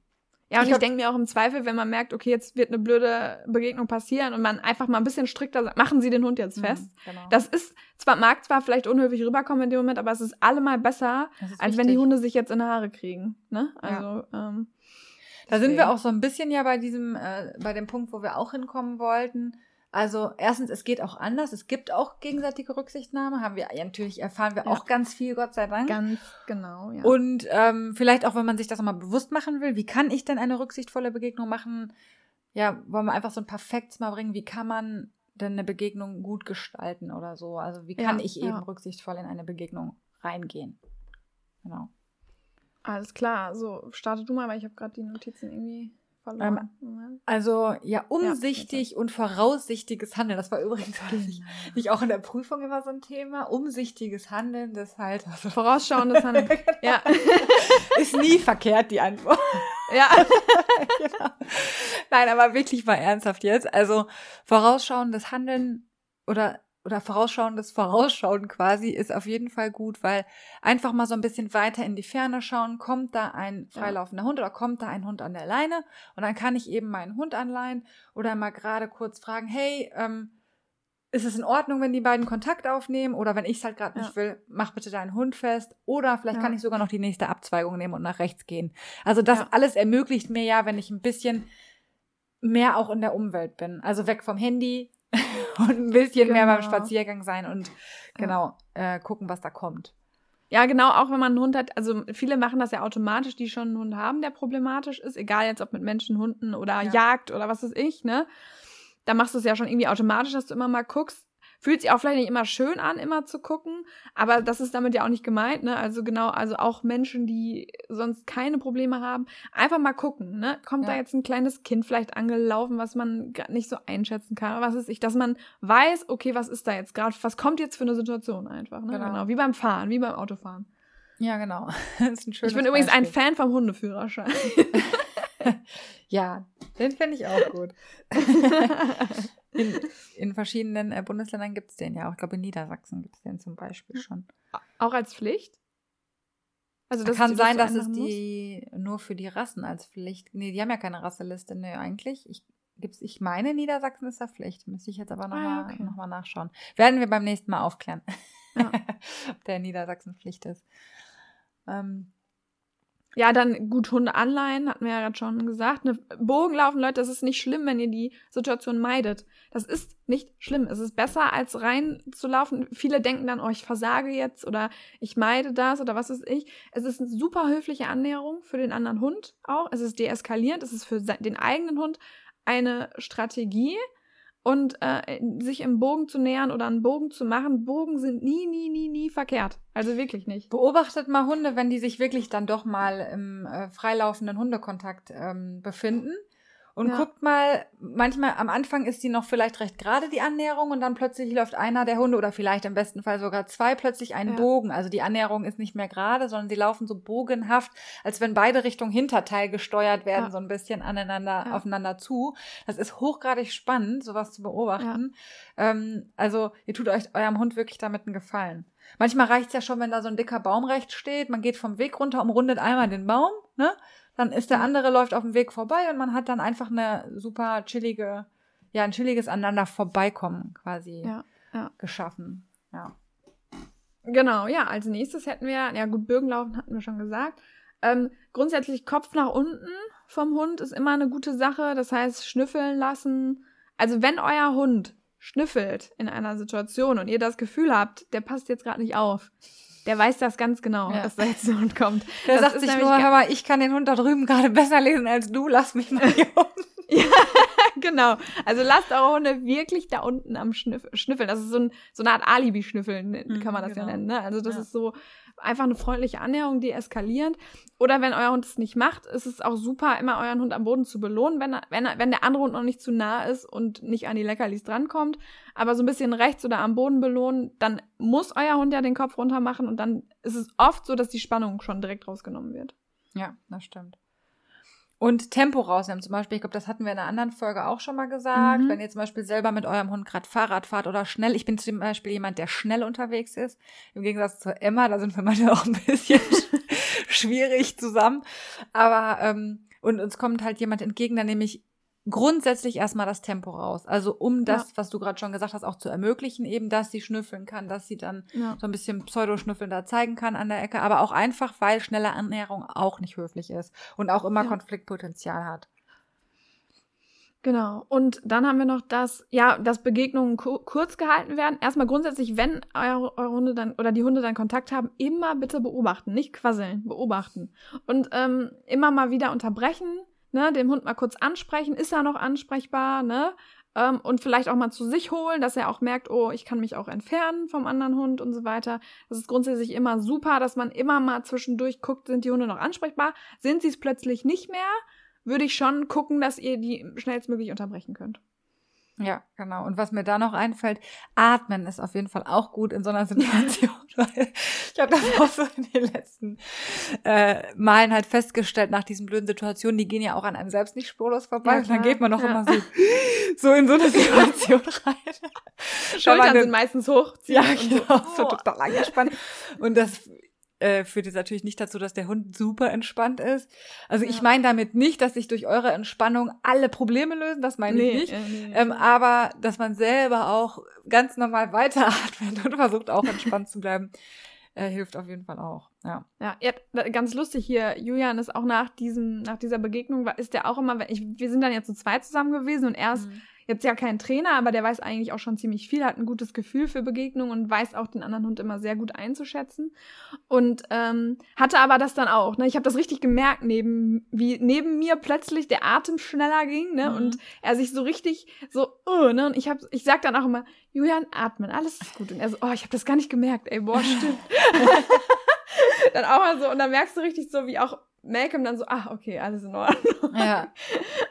Ja, und Ich ich, denke mir auch im Zweifel, wenn man merkt, okay, jetzt wird eine blöde Begegnung passieren und man einfach mal ein bisschen strikter sagt, machen Sie den Hund jetzt fest. Mhm, genau. Das ist zwar, mag zwar vielleicht unhöflich rüberkommen in dem Moment, aber es ist allemal besser, ist als wenn die wichtig. Hunde sich jetzt in die Haare kriegen. Ne? Also, ähm, Da sind wir auch so ein bisschen ja bei diesem, äh, bei dem Punkt, wo wir auch hinkommen wollten. Also erstens, es geht auch anders. Es gibt auch gegenseitige Rücksichtnahme. Haben wir ja, natürlich erfahren wir Ja. auch ganz viel, Gott sei Dank. Ganz genau, ja. Und ähm, vielleicht auch, wenn man sich das nochmal bewusst machen will, wie kann ich denn eine rücksichtvolle Begegnung machen? Ja, wollen wir einfach so ein paar Facts mal bringen, wie kann man denn eine Begegnung gut gestalten oder so? Also wie kann Ja, ich eben ja. rücksichtsvoll in eine Begegnung reingehen? Genau. Alles klar, so starte du mal, weil ich habe gerade die Notizen irgendwie verloren. Moment. Also ja, umsichtig und voraussichtiges Handeln. Das war übrigens Genau. nicht, nicht auch in der Prüfung immer so ein Thema. Umsichtiges Handeln, das halt also, <laughs> Vorausschauendes Handeln. <laughs> ja. <laughs> ist nie verkehrt die Antwort. ja. genau. Nein, aber wirklich mal ernsthaft jetzt. Also vorausschauendes Handeln oder oder vorausschauendes Vorausschauen quasi ist auf jeden Fall gut, weil einfach mal so ein bisschen weiter in die Ferne schauen, kommt da ein Ja. freilaufender Hund oder kommt da ein Hund an der Leine und dann kann ich eben meinen Hund anleihen oder mal gerade kurz fragen, hey, ähm, ist es in Ordnung, wenn die beiden Kontakt aufnehmen oder wenn ich es halt gerade Ja. nicht will, mach bitte deinen Hund fest oder vielleicht Ja. kann ich sogar noch die nächste Abzweigung nehmen und nach rechts gehen. Also das alles ermöglicht mir ja, wenn ich ein bisschen mehr auch in der Umwelt bin. Also weg vom Handy <laughs> und ein bisschen mehr beim Genau. Spaziergang sein und genau äh, gucken, was da kommt. Ja, genau, auch wenn man einen Hund hat, also viele machen das ja automatisch, die schon einen Hund haben, der problematisch ist, egal jetzt ob mit Menschen, Hunden oder Ja. Jagd oder was weiß ich, ne? Da machst du es ja schon irgendwie automatisch, dass du immer mal guckst. Fühlt sich auch vielleicht nicht immer schön an, immer zu gucken, aber das ist damit ja auch nicht gemeint, ne? Also genau, also auch Menschen, die sonst keine Probleme haben, einfach mal gucken, ne? Kommt Ja. da jetzt ein kleines Kind vielleicht angelaufen, was man grad nicht so einschätzen kann, was ist ich, dass man weiß, okay, was ist da jetzt gerade, was kommt jetzt für eine Situation einfach, ne? Genau. Genau, wie beim Fahren, wie beim Autofahren. Ja, genau. <laughs> Das ist ein schönes Ich bin übrigens ein Beispiel. Fan vom Hundeführerschein. <laughs> Ja, den finde ich auch gut. <laughs> In, <laughs> in verschiedenen äh, Bundesländern gibt es den ja auch. Ich glaube, in Niedersachsen gibt es den zum Beispiel schon. Auch als Pflicht? Also das Kann sein, dass es die nur für die Rassen als Pflicht. Nee, die haben ja keine Rasseliste, nee, eigentlich. Ich, gibt's, ich meine, Niedersachsen ist da Pflicht. Müsste ich jetzt aber nochmal Ah, ja, mal, okay. noch mal nachschauen. Werden wir beim nächsten Mal aufklären, Ja. <laughs> ob der Niedersachsen Pflicht ist. Ähm, Ja, dann gut Hunde anleihen, hatten wir ja gerade schon gesagt. Ne, Bogen laufen, Leute, das ist nicht schlimm, wenn ihr die Situation meidet. Das ist nicht schlimm. Es ist besser, als reinzulaufen. Viele denken dann, oh, ich versage jetzt oder ich meide das oder was weiß ich. Es ist eine super höfliche Annäherung für den anderen Hund auch. Es ist deeskalierend. Es ist für den eigenen Hund eine Strategie. Und äh, sich im Bogen zu nähern oder einen Bogen zu machen, Bogen sind nie, nie, nie, nie verkehrt. Also wirklich nicht. Beobachtet mal Hunde, wenn die sich wirklich dann doch mal im äh, freilaufenden Hundekontakt ähm, befinden. Und Ja. guckt mal, manchmal am Anfang ist die noch vielleicht recht gerade, die Annäherung, und dann plötzlich läuft einer der Hunde oder vielleicht im besten Fall sogar zwei plötzlich einen Ja. Bogen. Also die Annäherung ist nicht mehr gerade, sondern sie laufen so bogenhaft, als wenn beide Richtung Hinterteil gesteuert werden, Ja. so ein bisschen aneinander, aufeinander zu. Das ist hochgradig spannend, sowas zu beobachten. Ähm, also ihr tut euch eurem Hund wirklich damit einen Gefallen. Manchmal reicht's ja schon, wenn da so ein dicker Baum rechts steht, man geht vom Weg runter, umrundet einmal den Baum, ne? Dann ist der Ja. andere läuft auf dem Weg vorbei und man hat dann einfach eine super chillige, ja, ein chilliges aneinander vorbeikommen quasi. Ja. ja. geschaffen. Ja. Genau, ja, als nächstes hätten wir, ja gut, Bögenlaufen hatten wir schon gesagt. Ähm, grundsätzlich Kopf nach unten vom Hund ist immer eine gute Sache. Das heißt, schnüffeln lassen. Also wenn euer Hund schnüffelt in einer Situation und ihr das Gefühl habt, der passt jetzt gerade nicht auf, der weiß das ganz genau, ja. dass da jetzt ein Hund kommt. Der das sagt sich nur, aber ich kann den Hund da drüben gerade besser lesen als du, lass mich mal hier <laughs> unten. ja, <laughs> genau. Also lasst eure Hunde wirklich da unten am Schnüff schnüffeln. Das ist so, ein, so eine Art Alibi-Schnüffeln, mhm, kann man das genau. ja nennen. Ne? Also das ja. ist so einfach eine freundliche Annäherung, die eskalierend. Oder wenn euer Hund es nicht macht, ist es auch super, immer euren Hund am Boden zu belohnen, wenn, wenn, wenn der andere Hund noch nicht zu nah ist und nicht an die Leckerlis drankommt. Aber so ein bisschen rechts oder am Boden belohnen, dann muss euer Hund ja den Kopf runter machen und dann ist es oft so, dass die Spannung schon direkt rausgenommen wird. Ja, das stimmt. Und Tempo rausnehmen zum Beispiel. Ich glaube, das hatten wir in einer anderen Folge auch schon mal gesagt. Mhm. Wenn ihr zum Beispiel selber mit eurem Hund gerade Fahrrad fahrt oder schnell. Ich bin zum Beispiel jemand, der schnell unterwegs ist. Im Gegensatz zu Emma, da sind wir <laughs> manchmal auch ein bisschen <laughs> schwierig zusammen. Aber, ähm, und uns kommt halt jemand entgegen, der nämlich grundsätzlich erstmal das Tempo raus. Also um das, ja. was du gerade schon gesagt hast, auch zu ermöglichen, eben, dass sie schnüffeln kann, dass sie dann ja. so ein bisschen Pseudoschnüffeln da zeigen kann an der Ecke, aber auch einfach, weil schnelle Annäherung auch nicht höflich ist und auch immer ja. Konfliktpotenzial hat. Genau. Und dann haben wir noch das, ja, dass Begegnungen kurz gehalten werden. Erstmal grundsätzlich, wenn eure, eure Hunde dann oder die Hunde dann Kontakt haben, immer bitte beobachten, nicht quasseln, beobachten. Und ähm, immer mal wieder unterbrechen, ne, den Hund mal kurz ansprechen, ist er noch ansprechbar, ne? Ähm, und vielleicht auch mal zu sich holen, dass er auch merkt, oh, ich kann mich auch entfernen vom anderen Hund und so weiter. Das ist grundsätzlich immer super, dass man immer mal zwischendurch guckt, sind die Hunde noch ansprechbar? Sind sie es plötzlich nicht mehr? Würde ich schon gucken, dass ihr die schnellstmöglich unterbrechen könnt. Ja, genau. Und was mir da noch einfällt, atmen ist auf jeden Fall auch gut in so einer Situation, <laughs> weil ich habe das auch so in den letzten äh, Malen halt festgestellt, nach diesen blöden Situationen, die gehen ja auch an einem selbst nicht spurlos vorbei. Ja, und dann geht man doch ja. immer so, so in so eine Situation <laughs> rein. Schultern sind meistens hoch. Ja, genau, so, so total angespannt. Und das äh, führt jetzt natürlich nicht dazu, dass der Hund super entspannt ist. Also ja. ich meine damit nicht, dass sich durch eure Entspannung alle Probleme lösen, das meine nee, ich nicht. Äh, nee, ähm, aber dass man selber auch ganz normal weiteratmet und versucht auch entspannt zu bleiben, äh, hilft auf jeden Fall auch. Ja. ja, ja, ganz lustig hier. Julian ist auch nach diesem, nach dieser Begegnung, ist der auch immer, ich, wir sind dann jetzt zu zweit zusammen gewesen und er ist mhm jetzt ja kein Trainer, aber der weiß eigentlich auch schon ziemlich viel, hat ein gutes Gefühl für Begegnungen und weiß auch den anderen Hund immer sehr gut einzuschätzen. Und ähm, hatte aber das dann auch. Ne? Ich habe das richtig gemerkt, neben, wie neben mir plötzlich der Atem schneller ging ne? Mhm. und er sich so richtig so, uh, ne? Und ich hab, ich sag dann auch immer, Julian, atmen, alles ist gut. Und er so, oh, ich habe das gar nicht gemerkt, ey, boah, stimmt. <laughs> <laughs> dann auch mal so, und dann merkst du richtig so, wie auch Malcolm dann so, ach, okay, alles in Ordnung. Ja. <laughs>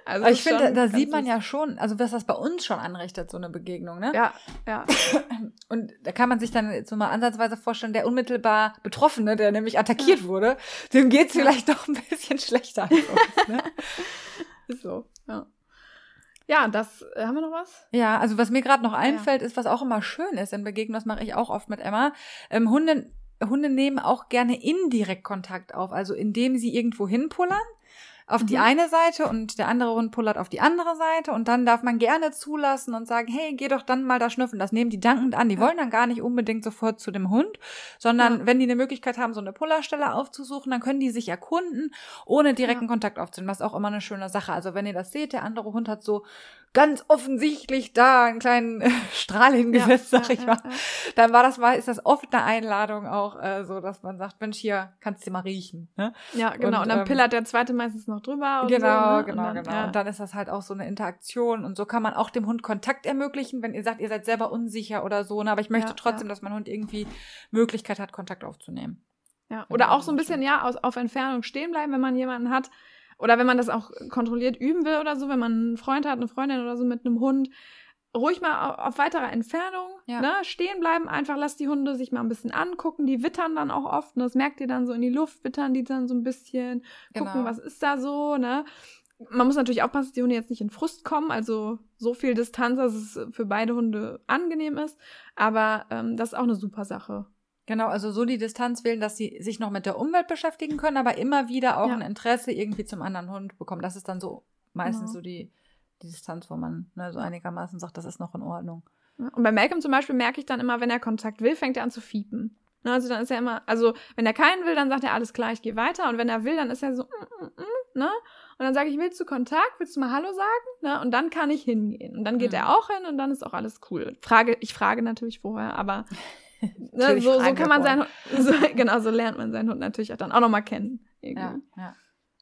Also Aber ich finde, da, da sieht man ja schon, also was das bei uns schon anrichtet, so eine Begegnung, ne? Ja, ja. <clears throat> Und da kann man sich dann so mal ansatzweise vorstellen, der unmittelbar Betroffene, der nämlich attackiert ja. wurde, dem geht's ja. vielleicht doch ein bisschen schlechter als uns, ne? <laughs> Ist so, ja. Ja, das, äh, haben wir noch was? Ja, also was mir gerade noch einfällt, ja. ist, was auch immer schön ist in Begegnungen, das mache ich auch oft mit Emma. Ähm, Hunde Hunde nehmen auch gerne indirekt Kontakt auf, also indem sie irgendwo hinpullern auf mhm. die eine Seite und der andere Hund pullert auf die andere Seite und dann darf man gerne zulassen und sagen, hey, geh doch dann mal da schnüffeln. Das nehmen die dankend an. Die ja. wollen dann gar nicht unbedingt sofort zu dem Hund, sondern ja. wenn die eine Möglichkeit haben, so eine Pullerstelle aufzusuchen, dann können die sich erkunden, ohne direkten ja. Kontakt aufzunehmen. Das ist auch immer eine schöne Sache. Also wenn ihr das seht, der andere Hund hat so ganz offensichtlich da einen kleinen Strahl hingesetzt, ja, sag ich mal. Dann war das mal, ist das oft eine Einladung auch äh, so, dass man sagt, Mensch, hier kannst du mal riechen. Ne? Ja, genau. Und, und dann ähm, pillert der zweite meistens noch drüber. genau, so, ne? genau, dann, genau. Und dann ist das halt auch so eine Interaktion und so kann man auch dem Hund Kontakt ermöglichen, wenn ihr sagt, ihr seid selber unsicher oder so. Ne? Aber ich möchte trotzdem, dass mein Hund irgendwie Möglichkeit hat, Kontakt aufzunehmen. Ja, oder auch so ein bisschen, ja, aus, auf Entfernung stehen bleiben, wenn man jemanden hat, oder wenn man das auch kontrolliert üben will oder so, wenn man einen Freund hat, eine Freundin oder so mit einem Hund, ruhig mal auf, auf weiterer Entfernung, ja. ne, stehen bleiben, einfach lass die Hunde sich mal ein bisschen angucken, die wittern dann auch oft, ne, das merkt ihr dann so in die Luft, wittern die dann so ein bisschen, gucken, genau. was ist da so, ne. Man muss natürlich aufpassen, dass die Hunde jetzt nicht in Frust kommen, also so viel Distanz, dass es für beide Hunde angenehm ist, aber ähm, das ist auch eine super Sache. Genau, also so die Distanz wählen, dass sie sich noch mit der Umwelt beschäftigen können, aber immer wieder auch ja. ein Interesse irgendwie zum anderen Hund bekommen. Das ist dann so meistens genau. so die, die Distanz, wo man ne, so einigermaßen sagt, das ist noch in Ordnung. Und bei Malcolm zum Beispiel merke ich dann immer, wenn er Kontakt will, fängt er an zu fiepen. Ne, Also dann ist er immer, also wenn er keinen will, dann sagt er alles klar, ich gehe weiter. Und wenn er will, dann ist er so, mm, mm, mm, ne? Und dann sage ich, willst du Kontakt? Willst du mal Hallo sagen? Ne? Und dann kann ich hingehen. Und dann geht Mhm. er auch hin und dann ist auch alles cool. Frage, ich frage natürlich vorher, aber <laughs> ne, so, so kann man seinen Hund, <laughs> so, genau, so lernt man seinen Hund natürlich auch dann auch nochmal kennen. Ja, ja.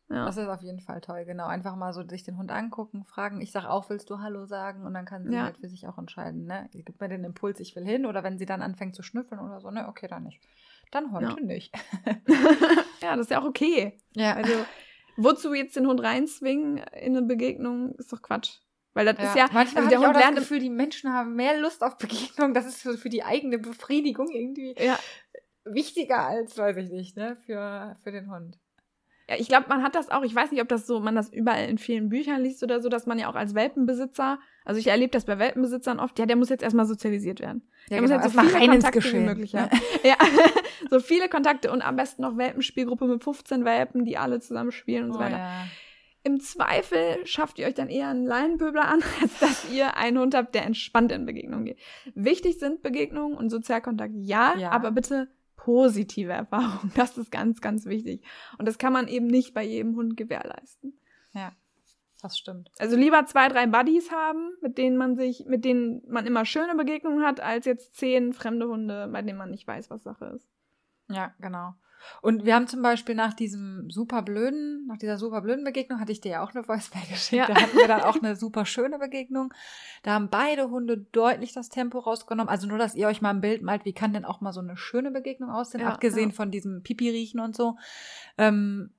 Ja. Das ist auf jeden Fall toll, genau. Einfach mal so sich den Hund angucken, fragen. Ich sage auch, willst du Hallo sagen? Und dann kann sie Ja. halt für sich auch entscheiden, ne? Gibt mir den Impuls, ich will hin. Oder wenn sie dann anfängt zu schnüffeln oder so, ne, okay, dann nicht. Dann heute Ja. nicht. <laughs> ja, das ist ja auch okay. Ja, Also, wozu jetzt den Hund reinzwingen in eine Begegnung, ist doch Quatsch. Weil das ist ja, manchmal also der habe ich auch das Gefühl, die Menschen haben mehr Lust auf Begegnung. Das ist für, für die eigene Befriedigung irgendwie ja, wichtiger als, weiß ich nicht, ne, für, für den Hund. Ja, ich glaube, man hat das auch, ich weiß nicht, ob das so, man das überall in vielen Büchern liest oder so, dass man ja auch als Welpenbesitzer, also ich erlebe das bei Welpenbesitzern oft, ja, der muss jetzt erstmal sozialisiert werden. Ja, der muss genau. jetzt so viele rein ins Kontakte wie Geschehen. möglich haben. ja, <laughs> <laughs> so viele Kontakte und am besten noch Welpenspielgruppe mit 15 Welpen, die alle zusammen spielen und so Oh, weiter. ja. Im Zweifel schafft ihr euch dann eher einen Laienböbler an, <laughs> als dass ihr einen Hund habt, der entspannt in Begegnungen geht. Wichtig sind Begegnungen und Sozialkontakt, ja, Ja. aber bitte positive Erfahrungen. Das ist ganz, ganz wichtig. Und das kann man eben nicht bei jedem Hund gewährleisten. Das stimmt. Also lieber zwei, drei Buddies haben, mit denen man sich, mit denen man immer schöne Begegnungen hat, als jetzt zehn fremde Hunde, bei denen man nicht weiß, was Sache ist. Ja, genau. Und wir haben zum Beispiel nach diesem super blöden, nach dieser super blöden Begegnung, hatte ich dir ja auch eine Voicemail <laughs> geschickt. Ja. Da hatten wir dann auch eine super schöne Begegnung. Da haben beide Hunde deutlich das Tempo rausgenommen. Also nur, dass ihr euch mal ein Bild malt, wie kann denn auch mal so eine schöne Begegnung aussehen, Ja, abgesehen ja. von diesem Pipi-Riechen und so. Ähm,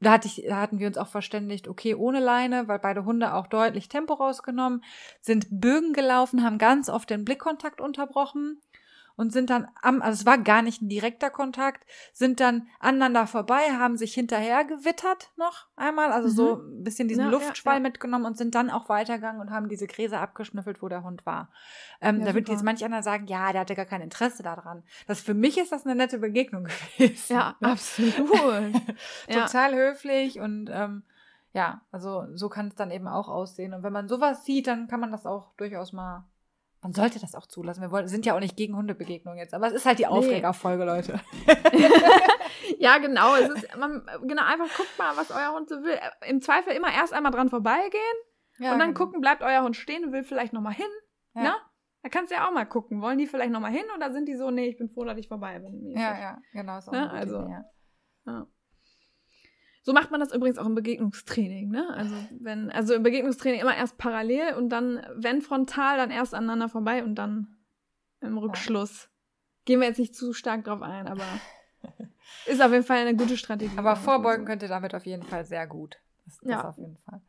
da, hatte ich, da hatten wir uns auch verständigt, okay, ohne Leine, weil beide Hunde auch deutlich Tempo rausgenommen, sind Bögen gelaufen, haben ganz oft den Blickkontakt unterbrochen und sind dann am, also es war gar nicht ein direkter Kontakt, sind dann aneinander vorbei, haben sich hinterher gewittert noch einmal, also so ein bisschen diesen Mhm. Ja, ja, Luftschwall ja. mitgenommen und sind dann auch weitergegangen und haben diese Gräser abgeschnüffelt, wo der Hund war. Ähm, Ja, da wird jetzt manch einer sagen, ja, der hatte gar kein Interesse daran. Das für mich ist das eine nette Begegnung <laughs> gewesen. Ja, absolut. <laughs> ja. Total höflich und ähm, ja, also so kann es dann eben auch aussehen. Und wenn man sowas sieht, dann kann man das auch durchaus mal. Man sollte das auch zulassen. Wir wollen, sind ja auch nicht gegen Hundebegegnungen jetzt, aber es ist halt die Aufregerfolge, Leute. <laughs> ja, genau. Es ist, man, genau, einfach guckt mal, was euer Hund so will. Im Zweifel immer erst einmal dran vorbeigehen Ja, und dann genau. gucken, bleibt euer Hund stehen und will vielleicht nochmal hin. Ja. Ne? Da kannst du ja auch mal gucken. Wollen die vielleicht nochmal hin oder sind die so, nee, ich bin froh, dass ich vorbei bin. mäßig? Ja, ja, genau. Ist auch Ne, also- ja. Ja. So macht man das übrigens auch im Begegnungstraining, ne? Also wenn, also im Begegnungstraining immer erst parallel und dann, wenn frontal, dann erst aneinander vorbei und dann im Rückschluss. Gehen wir jetzt nicht zu stark drauf ein, aber <laughs> ist auf jeden Fall eine gute Strategie. Aber vorbeugen so. könnt ihr damit auf jeden Fall sehr gut. Das, das Ja. auf jeden Fall.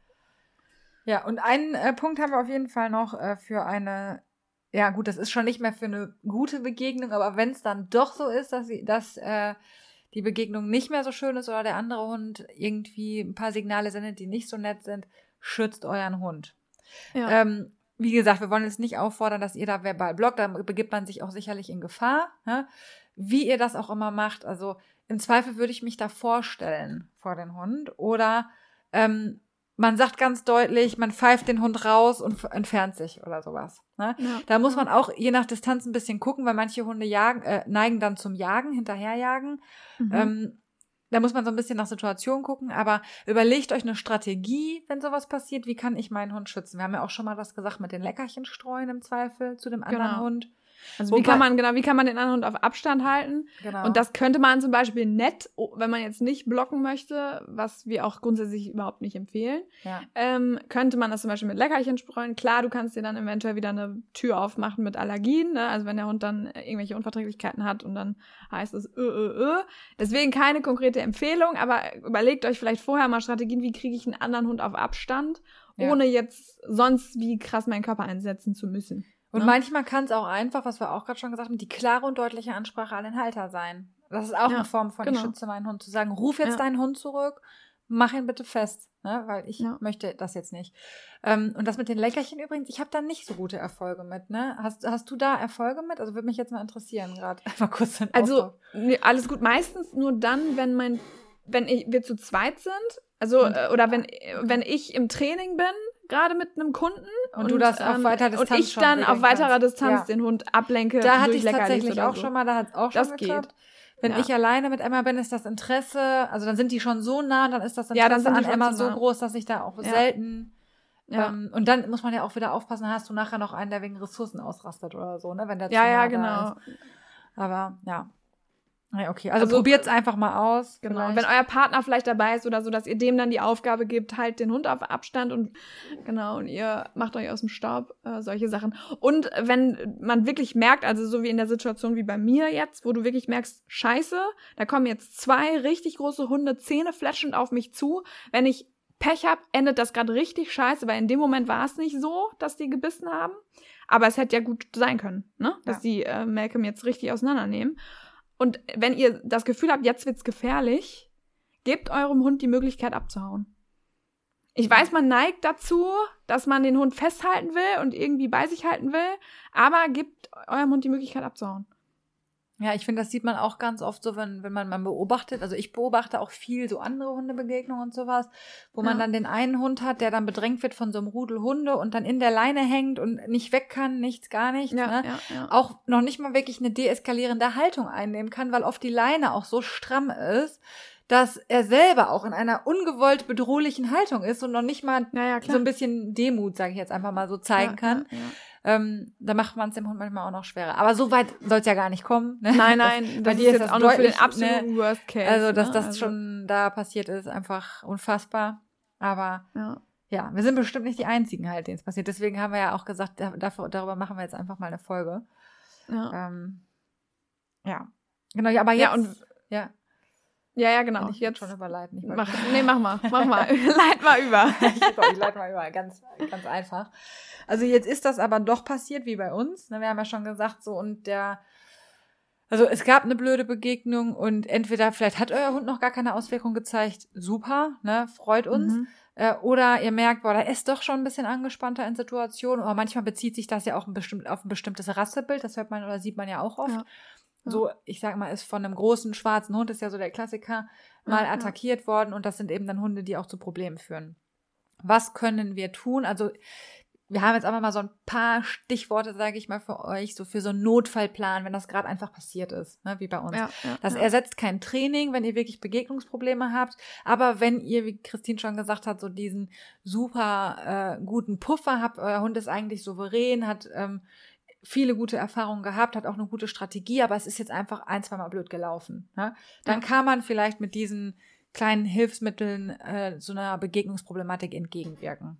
Ja, und einen äh, Punkt haben wir auf jeden Fall noch äh, für eine, ja gut, das ist schon nicht mehr für eine gute Begegnung, aber wenn es dann doch so ist, dass, sie, dass äh, die Begegnung nicht mehr so schön ist oder der andere Hund irgendwie ein paar Signale sendet, die nicht so nett sind, schützt euren Hund. Ja. Ähm, wie gesagt, wir wollen jetzt nicht auffordern, dass ihr da verbal blockt, da begibt man sich auch sicherlich in Gefahr. Ne? Wie ihr das auch immer macht, also im Zweifel würde ich mich da vorstellen vor den Hund oder ähm, man sagt ganz deutlich, man pfeift den Hund raus und entfernt sich oder sowas. Ne? ja. Da muss man auch je nach Distanz ein bisschen gucken, weil manche Hunde jagen, äh, neigen dann zum Jagen, hinterherjagen. Mhm. Ähm, da muss man so ein bisschen nach Situation gucken, aber überlegt euch eine Strategie, wenn sowas passiert. Wie kann ich meinen Hund schützen? Wir haben ja auch schon mal das gesagt mit den Leckerchen streuen im Zweifel zu dem anderen Genau. Hund. Also wie kann man, genau, wie kann man den anderen Hund auf Abstand halten? Genau. Und das könnte man zum Beispiel nett, wenn man jetzt nicht blocken möchte, was wir auch grundsätzlich überhaupt nicht empfehlen, ja. ähm, könnte man das zum Beispiel mit Leckerchen streuen. Klar, du kannst dir dann eventuell wieder eine Tür aufmachen mit Allergien, ne? also wenn der Hund dann äh, irgendwelche Unverträglichkeiten hat und dann heißt es, ö, ö, ö. Deswegen keine konkrete Empfehlung, aber überlegt euch vielleicht vorher mal Strategien, wie kriege ich einen anderen Hund auf Abstand, Ja. ohne jetzt sonst wie krass meinen Körper einsetzen zu müssen. Und ne? manchmal kann es auch einfach, was wir auch gerade schon gesagt haben, die klare und deutliche Ansprache an den Halter sein. Das ist auch Ja, eine Form von, genau. ich schütze meinen Hund, zu sagen, ruf jetzt Ja. deinen Hund zurück, mach ihn bitte fest, ne? weil ich Ja. möchte das jetzt nicht. Ähm, und das mit den Leckerchen übrigens, ich habe da nicht so gute Erfolge mit. Ne? Hast, hast du da Erfolge mit? Also würde mich jetzt mal interessieren gerade. <laughs> Mal kurz den Also, nee, alles gut. Meistens nur dann, wenn mein, wenn ich, wir zu zweit sind, also, Und- äh, oder wenn, wenn ich im Training bin, gerade mit einem Kunden und, und du das auf ähm, weiter Distanz und ich dann auf weiterer kannst. Distanz Ja. den Hund ablenke. Da hatte ich tatsächlich auch so. schon mal, da hat es auch schon Das geklappt. geht. Wenn Ja. ich alleine mit Emma bin, ist das Interesse, also dann sind die schon so nah, dann ist das Interesse Ja, dann sind an Emma so nah. groß, dass ich da auch Ja. selten Ja. ähm, und dann muss man ja auch wieder aufpassen, hast du nachher noch einen, der wegen Ressourcen ausrastet oder so, ne? Wenn der ja, ja, genau. ist. Aber ja. Ja, okay. Also, Also, probiert's einfach mal aus. Genau. vielleicht. Wenn euer Partner vielleicht dabei ist oder so, dass ihr dem dann die Aufgabe gibt, halt den Hund auf Abstand und genau, und ihr macht euch aus dem Staub, äh, solche Sachen. Und wenn man wirklich merkt, also so wie in der Situation wie bei mir jetzt, wo du wirklich merkst, scheiße, da kommen jetzt zwei richtig große Hunde zähnefletschend auf mich zu. Wenn ich Pech hab, endet das gerade richtig scheiße, weil in dem Moment war es nicht so, dass die gebissen haben. Aber es hätte ja gut sein können, ne? Dass Ja. die äh, Malcolm jetzt richtig auseinandernehmen. Und wenn ihr das Gefühl habt, jetzt wird's gefährlich, gebt eurem Hund die Möglichkeit abzuhauen. Ich weiß, man neigt dazu, dass man den Hund festhalten will und irgendwie bei sich halten will, aber gebt eurem Hund die Möglichkeit abzuhauen. Ja, ich finde, das sieht man auch ganz oft so, wenn, wenn man mal beobachtet. Also ich beobachte auch viel so andere Hundebegegnungen und sowas, wo man Ja. dann den einen Hund hat, der dann bedrängt wird von so einem Rudel Hunde und dann in der Leine hängt und nicht weg kann, nichts, gar nichts. ne? ja, ja. Auch noch nicht mal wirklich eine deeskalierende Haltung einnehmen kann, weil oft die Leine auch so stramm ist, dass er selber auch in einer ungewollt bedrohlichen Haltung ist und noch nicht mal ja, ja, so ein bisschen Demut, sage ich jetzt einfach mal so, zeigen ja, kann. Ähm, da macht man es dem Hund manchmal auch noch schwerer. Aber so weit soll es ja gar nicht kommen. Ne? Nein, Das- nein, bei das dir ist ist jetzt das auch nur für den deutlich, absoluten Worst Case. Also, dass ne? das Also, schon da passiert ist, einfach unfassbar. Aber Ja. ja, wir sind bestimmt nicht die Einzigen halt, denen es passiert. Deswegen haben wir ja auch gesagt, da, darüber machen wir jetzt einfach mal eine Folge. Ja. Ähm, ja. Genau, ja, aber jetzt. Ja, und- ja, ja, ja, genau. ich Jetzt schon überleiten. Ich, mach, <laughs> nee, mach mal, mach mal. <laughs> Leit mal über. <laughs> ich, ich leite mal über, ganz, ganz einfach. Also jetzt ist das aber doch passiert, wie bei uns. Ne, Wir haben ja schon gesagt, so und der, also es gab eine blöde Begegnung und entweder vielleicht hat euer Hund noch gar keine Auswirkung gezeigt, super, ne, freut uns. Mhm. Äh, oder ihr merkt, boah, da ist doch schon ein bisschen angespannter in Situationen. Oder manchmal bezieht sich das ja auch ein bestimmt, auf ein bestimmtes Rassebild. Das hört man oder sieht man ja auch oft. Ja. So, ich sag mal, ist von einem großen schwarzen Hund, ist ja so der Klassiker, mal attackiert worden. Und das sind eben dann Hunde, die auch zu Problemen führen. Was können wir tun? Also, wir haben jetzt einfach mal so ein paar Stichworte, sage ich mal, für euch, so für so einen Notfallplan, wenn das gerade einfach passiert ist, ne, wie bei uns. Ja, ja, Das ja. ersetzt kein Training, wenn ihr wirklich Begegnungsprobleme habt. Aber wenn ihr, wie Christine schon gesagt hat, so diesen super äh, guten Puffer habt, euer Hund ist eigentlich souverän, hat ähm, viele gute Erfahrungen gehabt, hat auch eine gute Strategie, aber es ist jetzt einfach ein, zweimal blöd gelaufen. Ne? Dann Ja. kann man vielleicht mit diesen kleinen Hilfsmitteln äh, so einer Begegnungsproblematik entgegenwirken.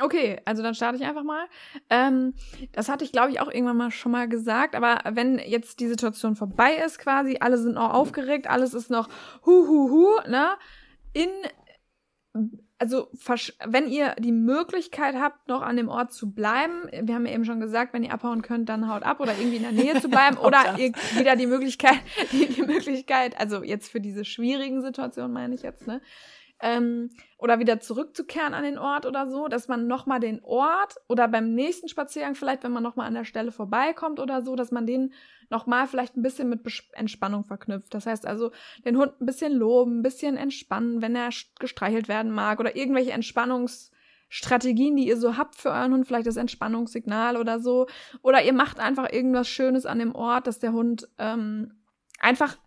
Okay, also dann starte ich einfach mal. Ähm, das hatte ich, glaube ich, auch irgendwann mal schon mal gesagt. Aber wenn jetzt die Situation vorbei ist, quasi, alle sind noch aufgeregt, alles ist noch hu hu hu, ne? In also wenn ihr die Möglichkeit habt, noch an dem Ort zu bleiben, wir haben ja eben schon gesagt, wenn ihr abhauen könnt, dann haut ab oder irgendwie in der Nähe zu bleiben <laughs> oder ihr wieder die Möglichkeit, die, <laughs> die Möglichkeit, also jetzt für diese schwierigen Situationen meine ich jetzt, ne? Ähm, oder wieder zurückzukehren an den Ort oder so, dass man nochmal den Ort oder beim nächsten Spaziergang vielleicht, wenn man nochmal an der Stelle vorbeikommt oder so, dass man den nochmal vielleicht ein bisschen mit Besch- Entspannung verknüpft. Das heißt also, den Hund ein bisschen loben, ein bisschen entspannen, wenn er gestreichelt werden mag oder irgendwelche Entspannungsstrategien, die ihr so habt für euren Hund, vielleicht das Entspannungssignal oder so. Oder ihr macht einfach irgendwas Schönes an dem Ort, dass der Hund ähm, einfach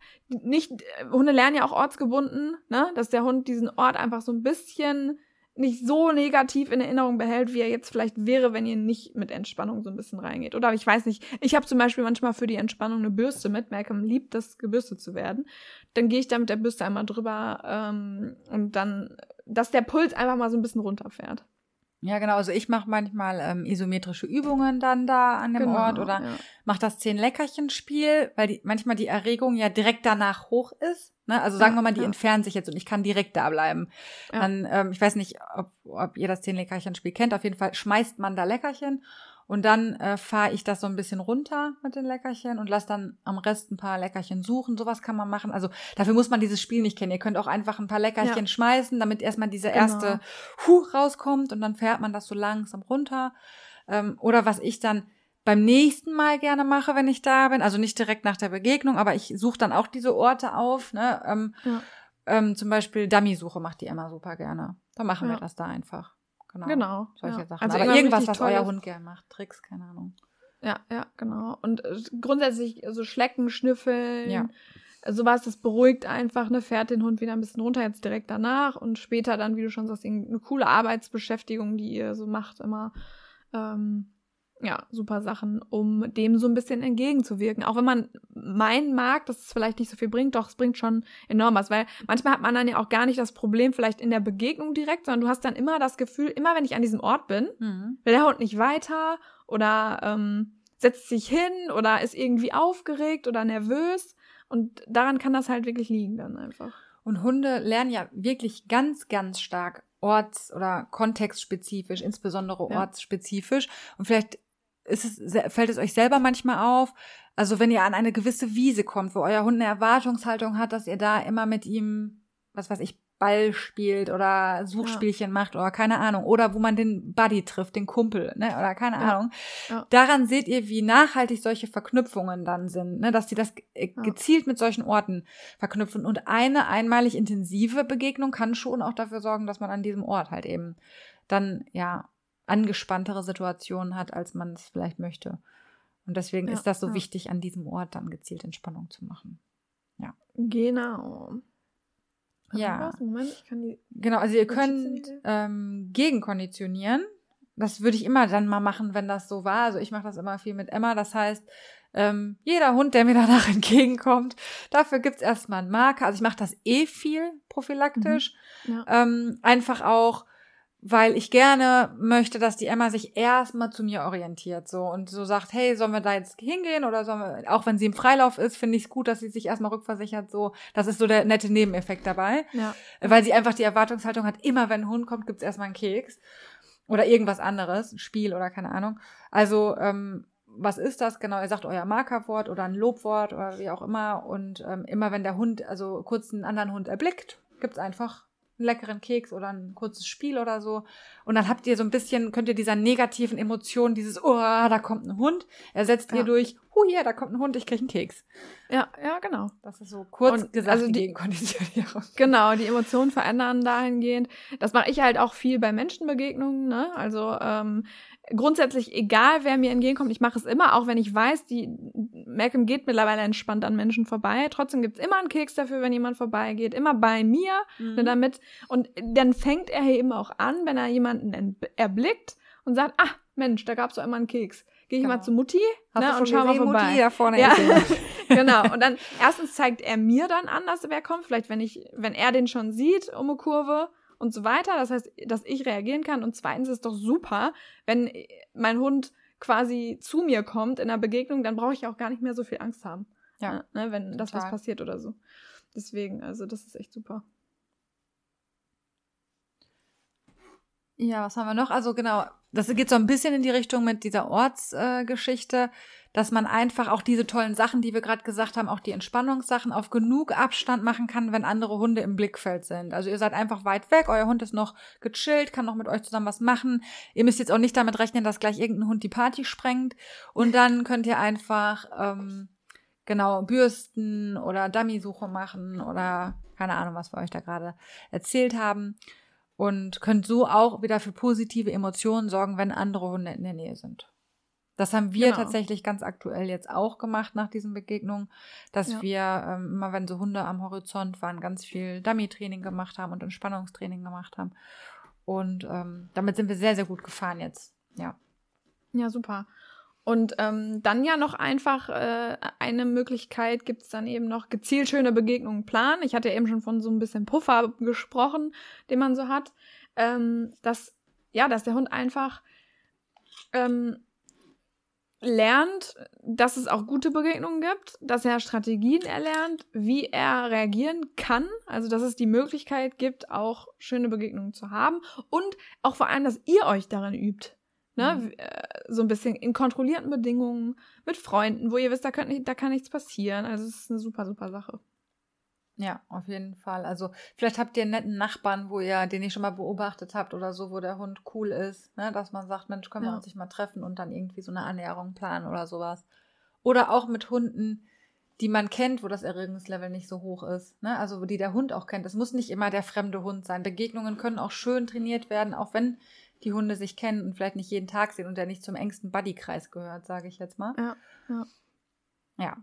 nicht, Hunde lernen ja auch ortsgebunden, ne, dass der Hund diesen Ort einfach so ein bisschen nicht so negativ in Erinnerung behält, wie er jetzt vielleicht wäre, wenn ihr nicht mit Entspannung so ein bisschen reingeht. Oder ich weiß nicht, ich habe zum Beispiel manchmal für die Entspannung eine Bürste mit. Malcolm liebt das, gebürstet zu werden. Dann gehe ich da mit der Bürste einmal drüber ähm, und dann, dass der Puls einfach mal so ein bisschen runterfährt. Ja, genau. Also ich mache manchmal ähm, isometrische Übungen dann da an dem Ort oder ja. mache das Zehn-Leckerchen-Spiel, weil die, manchmal die Erregung ja direkt danach hoch ist. Ne? Also sagen Ja, wir mal, die ja. entfernen sich jetzt und ich kann direkt da bleiben. Dann, ähm, ich weiß nicht, ob, ob ihr das Zehn-Leckerchen-Spiel kennt. Auf jeden Fall schmeißt man da Leckerchen und dann äh, fahre ich das so ein bisschen runter mit den Leckerchen und lass dann am Rest ein paar Leckerchen suchen. Sowas kann man machen. Also dafür muss man dieses Spiel nicht kennen. Ihr könnt auch einfach ein paar Leckerchen Ja. schmeißen, damit erstmal dieser Genau. erste Huch rauskommt und dann fährt man das so langsam runter. Ähm, oder was ich dann beim nächsten Mal gerne mache, wenn ich da bin, also nicht direkt nach der Begegnung, aber ich suche dann auch diese Orte auf, ne? Ähm, Ja. ähm, zum Beispiel Dummy-Suche macht die Emma super gerne. Dann machen Ja. wir das da einfach. Genau. Genau. Solche ja. Sachen. Also Aber irgendwas, was euer Hund gern macht. Tricks, keine Ahnung. Ja, ja, genau. Und äh, grundsätzlich so Schlecken, Schnüffeln, Ja. sowas, das beruhigt einfach, ne, fährt den Hund wieder ein bisschen runter, jetzt direkt danach und später dann, wie du schon sagst, eine coole Arbeitsbeschäftigung, die ihr so macht, immer. Ähm, ja, super Sachen, um dem so ein bisschen entgegenzuwirken. Auch wenn man meinen mag, dass es vielleicht nicht so viel bringt, doch es bringt schon enorm was, weil manchmal hat man dann ja auch gar nicht das Problem vielleicht in der Begegnung direkt, sondern du hast dann immer das Gefühl, immer wenn ich an diesem Ort bin, Mhm. will der Hund nicht weiter oder ähm, setzt sich hin oder ist irgendwie aufgeregt oder nervös. Und daran kann das halt wirklich liegen dann einfach. Und Hunde lernen ja wirklich ganz, ganz stark orts- oder kontextspezifisch, insbesondere ortsspezifisch. Und vielleicht ist es, fällt es euch selber manchmal auf, also wenn ihr an eine gewisse Wiese kommt, wo euer Hund eine Erwartungshaltung hat, dass ihr da immer mit ihm, was weiß ich, Ball spielt oder Suchspielchen macht oder keine Ahnung. Oder wo man den Buddy trifft, den Kumpel, ne? Oder keine Ja. Ahnung. Ja. Daran seht ihr, wie nachhaltig solche Verknüpfungen dann sind, ne? dass die das äh, Ja. gezielt mit solchen Orten verknüpfen. Und eine einmalig intensive Begegnung kann schon auch dafür sorgen, dass man an diesem Ort halt eben dann ja angespanntere Situationen hat, als man es vielleicht möchte. Und deswegen Ja, ist das so ja. wichtig, an diesem Ort dann gezielt Entspannung zu machen. Genau. Ja. Moment. Genau, also ihr könnt ähm, gegenkonditionieren. Das würde ich immer dann mal machen, wenn das so war. Also ich mache das immer viel mit Emma. Das heißt, ähm, jeder Hund, der mir <laughs> danach entgegenkommt, dafür gibt's erstmal einen Marker. Also ich mache das eh viel prophylaktisch. Ja. Ähm, einfach auch, weil ich gerne möchte, dass die Emma sich erstmal zu mir orientiert so und so sagt, hey, sollen wir da jetzt hingehen oder sollen wir, auch wenn sie im Freilauf ist, finde ich es gut, dass sie sich erstmal rückversichert. So, das ist so der nette Nebeneffekt dabei Ja. weil sie einfach die Erwartungshaltung hat, immer wenn ein Hund kommt, gibt's erstmal einen Keks oder irgendwas anderes, ein Spiel oder keine Ahnung. Also, ähm, was ist das genau? Ihr sagt euer Markerwort oder ein Lobwort oder wie auch immer. Und ähm, immer wenn der Hund, also kurz einen anderen Hund erblickt, gibt's einfach einen leckeren Keks oder ein kurzes Spiel oder so. Und dann habt ihr so ein bisschen, könnt ihr dieser negativen Emotion, dieses, oh, da kommt ein Hund, ersetzt ihr Ja. durch, hu, hier, da kommt ein Hund, ich krieg einen Keks. Ja, ja, genau. Das ist so kurz Und gesagt also die die- Gegenkonditionierung. <laughs> Genau, die Emotionen verändern dahingehend. Das mache ich halt auch viel bei Menschenbegegnungen. Ne? Also ähm, grundsätzlich egal, wer mir entgegenkommt, ich mache es immer, auch wenn ich weiß, die Malcolm geht mittlerweile entspannt an Menschen vorbei. Trotzdem gibt's immer einen Keks dafür, wenn jemand vorbeigeht. Immer bei mir, Mhm. ne, damit. Und dann fängt er hier eben auch an, wenn er jemanden erblickt und sagt, ah, Mensch, da gab's doch immer einen Keks. Gehe ich Genau. mal zu Mutti ne, und schau mal vorbei. Mutti, da vorne Ja, <laughs> genau. Und dann erstens zeigt er mir dann an, dass wer kommt. Vielleicht, wenn ich, wenn er den schon sieht, um eine Kurve und so weiter. Das heißt, dass ich reagieren kann. Und zweitens ist doch super, wenn mein Hund quasi zu mir kommt in einer Begegnung, dann brauche ich auch gar nicht mehr so viel Angst haben. Ja, ne, wenn das was total. passiert oder so. Deswegen, also das ist echt super. Ja, was haben wir noch? Also genau, das geht so ein bisschen in die Richtung mit dieser Ortsgeschichte, äh, dass man einfach auch diese tollen Sachen, die wir gerade gesagt haben, auch die Entspannungssachen auf genug Abstand machen kann, wenn andere Hunde im Blickfeld sind. Also ihr seid einfach weit weg, euer Hund ist noch gechillt, kann noch mit euch zusammen was machen. Ihr müsst jetzt auch nicht damit rechnen, dass gleich irgendein Hund die Party sprengt. Und dann könnt ihr einfach ähm, genau bürsten oder Dummy-Suche machen oder keine Ahnung, was wir euch da gerade erzählt haben und könnt so auch wieder für positive Emotionen sorgen, wenn andere Hunde in der Nähe sind. Das haben wir Genau. tatsächlich ganz aktuell jetzt auch gemacht nach diesen Begegnungen, dass Ja. wir ähm, immer, wenn so Hunde am Horizont waren, ganz viel Dummy-Training gemacht haben und Entspannungstraining gemacht haben. Und ähm, damit sind wir sehr, sehr gut gefahren jetzt. Ja. Ja, super. Und ähm, dann ja noch einfach äh, eine Möglichkeit gibt's dann eben noch gezielt schöne Begegnungen planen. Ich hatte ja eben schon von so ein bisschen Puffer gesprochen, den man so hat. Ähm, dass, ja, dass der Hund einfach ähm, lernt, dass es auch gute Begegnungen gibt, dass er Strategien erlernt, wie er reagieren kann, also dass es die Möglichkeit gibt, auch schöne Begegnungen zu haben und auch vor allem, dass ihr euch darin übt. Ne? Mhm. Äh, So ein bisschen in kontrollierten Bedingungen, mit Freunden, wo ihr wisst, da, könnt nicht, da kann nichts passieren. Also es ist eine super, super Sache. Ja, auf jeden Fall. Also vielleicht habt ihr einen netten Nachbarn, wo ihr, den ihr schon mal beobachtet habt oder so, wo der Hund cool ist, ne? dass man sagt, Mensch, können wir Ja. uns nicht mal treffen und dann irgendwie so eine Annäherung planen oder sowas. Oder auch mit Hunden, die man kennt, wo das Erregungslevel nicht so hoch ist. Ne? Also die der Hund auch kennt. Es muss nicht immer der fremde Hund sein. Begegnungen können auch schön trainiert werden, auch wenn die Hunde sich kennen und vielleicht nicht jeden Tag sehen und der nicht zum engsten Buddykreis gehört, sage ich jetzt mal. Ja, ja. Ja,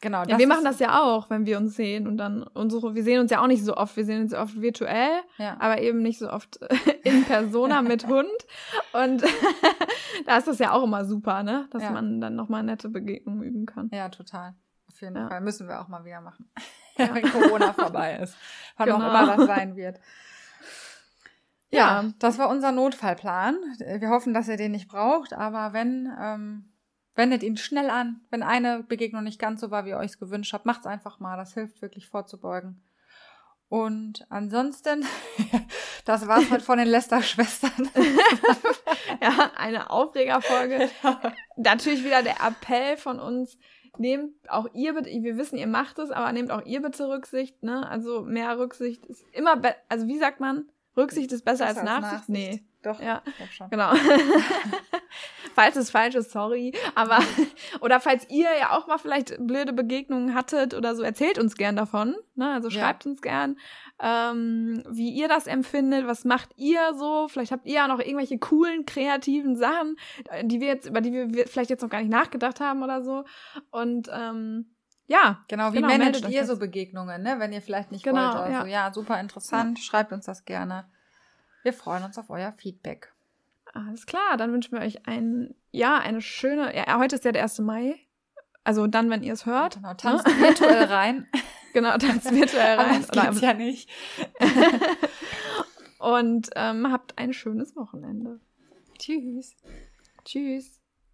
genau. Ja, wir machen das ja auch, wenn wir uns sehen und dann unsere, wir sehen uns ja auch nicht so oft, wir sehen uns oft virtuell, Ja. aber eben nicht so oft <laughs> in Persona mit <laughs> Hund. Und <laughs> da ist das ja auch immer super, ne? Dass Ja. man dann nochmal nette Begegnungen üben kann. Ja, total. Auf jeden. Fall. Müssen wir auch mal wieder machen. Wenn Corona vorbei ist. Wann auch Genau. immer das sein wird. Ja, Ja. das war unser Notfallplan. Wir hoffen, dass ihr den nicht braucht, aber wenn, ähm, wendet ihn schnell an. Wenn eine Begegnung nicht ganz so war, wie ihr euch es gewünscht habt, macht's einfach mal. Das hilft wirklich vorzubeugen. Und ansonsten, <laughs> das war's heute von den Lester-Schwestern. <laughs> Ja, eine Aufregerfolge. Natürlich wieder der Appell von uns. Nehmt auch ihr bitte, wir wissen, ihr macht es, aber nehmt auch ihr bitte Rücksicht, ne? Also mehr Rücksicht ist immer besser, also wie sagt man? Rücksicht ist besser, als, Nachsicht? Nee. Doch, Ja. schon. Genau. <laughs> falls es falsch ist, sorry. Aber, <laughs> oder falls ihr ja auch mal vielleicht blöde Begegnungen hattet oder so, erzählt uns gern davon. Ne? Also Ja. schreibt uns gern, ähm, wie ihr das empfindet. Was macht ihr so? Vielleicht habt ihr ja noch irgendwelche coolen, kreativen Sachen, die wir jetzt, über die wir vielleicht jetzt noch gar nicht nachgedacht haben oder so. Und, ähm, ja. Genau, wie Genau, managt ihr das. so Begegnungen, ne? wenn ihr vielleicht nicht Genau, wollt? Also, ja. super interessant. Schreibt uns das gerne. Wir freuen uns auf euer Feedback. Alles klar, dann wünschen wir euch ein, ja, eine schöne, ja, heute ist ja der 1. Mai. Also dann, wenn ihr es hört. Genau, tanzt virtuell <laughs> rein. Genau, tanzt virtuell <laughs> Aber rein. das geht's ja nicht. <laughs> Und ähm, habt ein schönes Wochenende. Tschüss. Tschüss.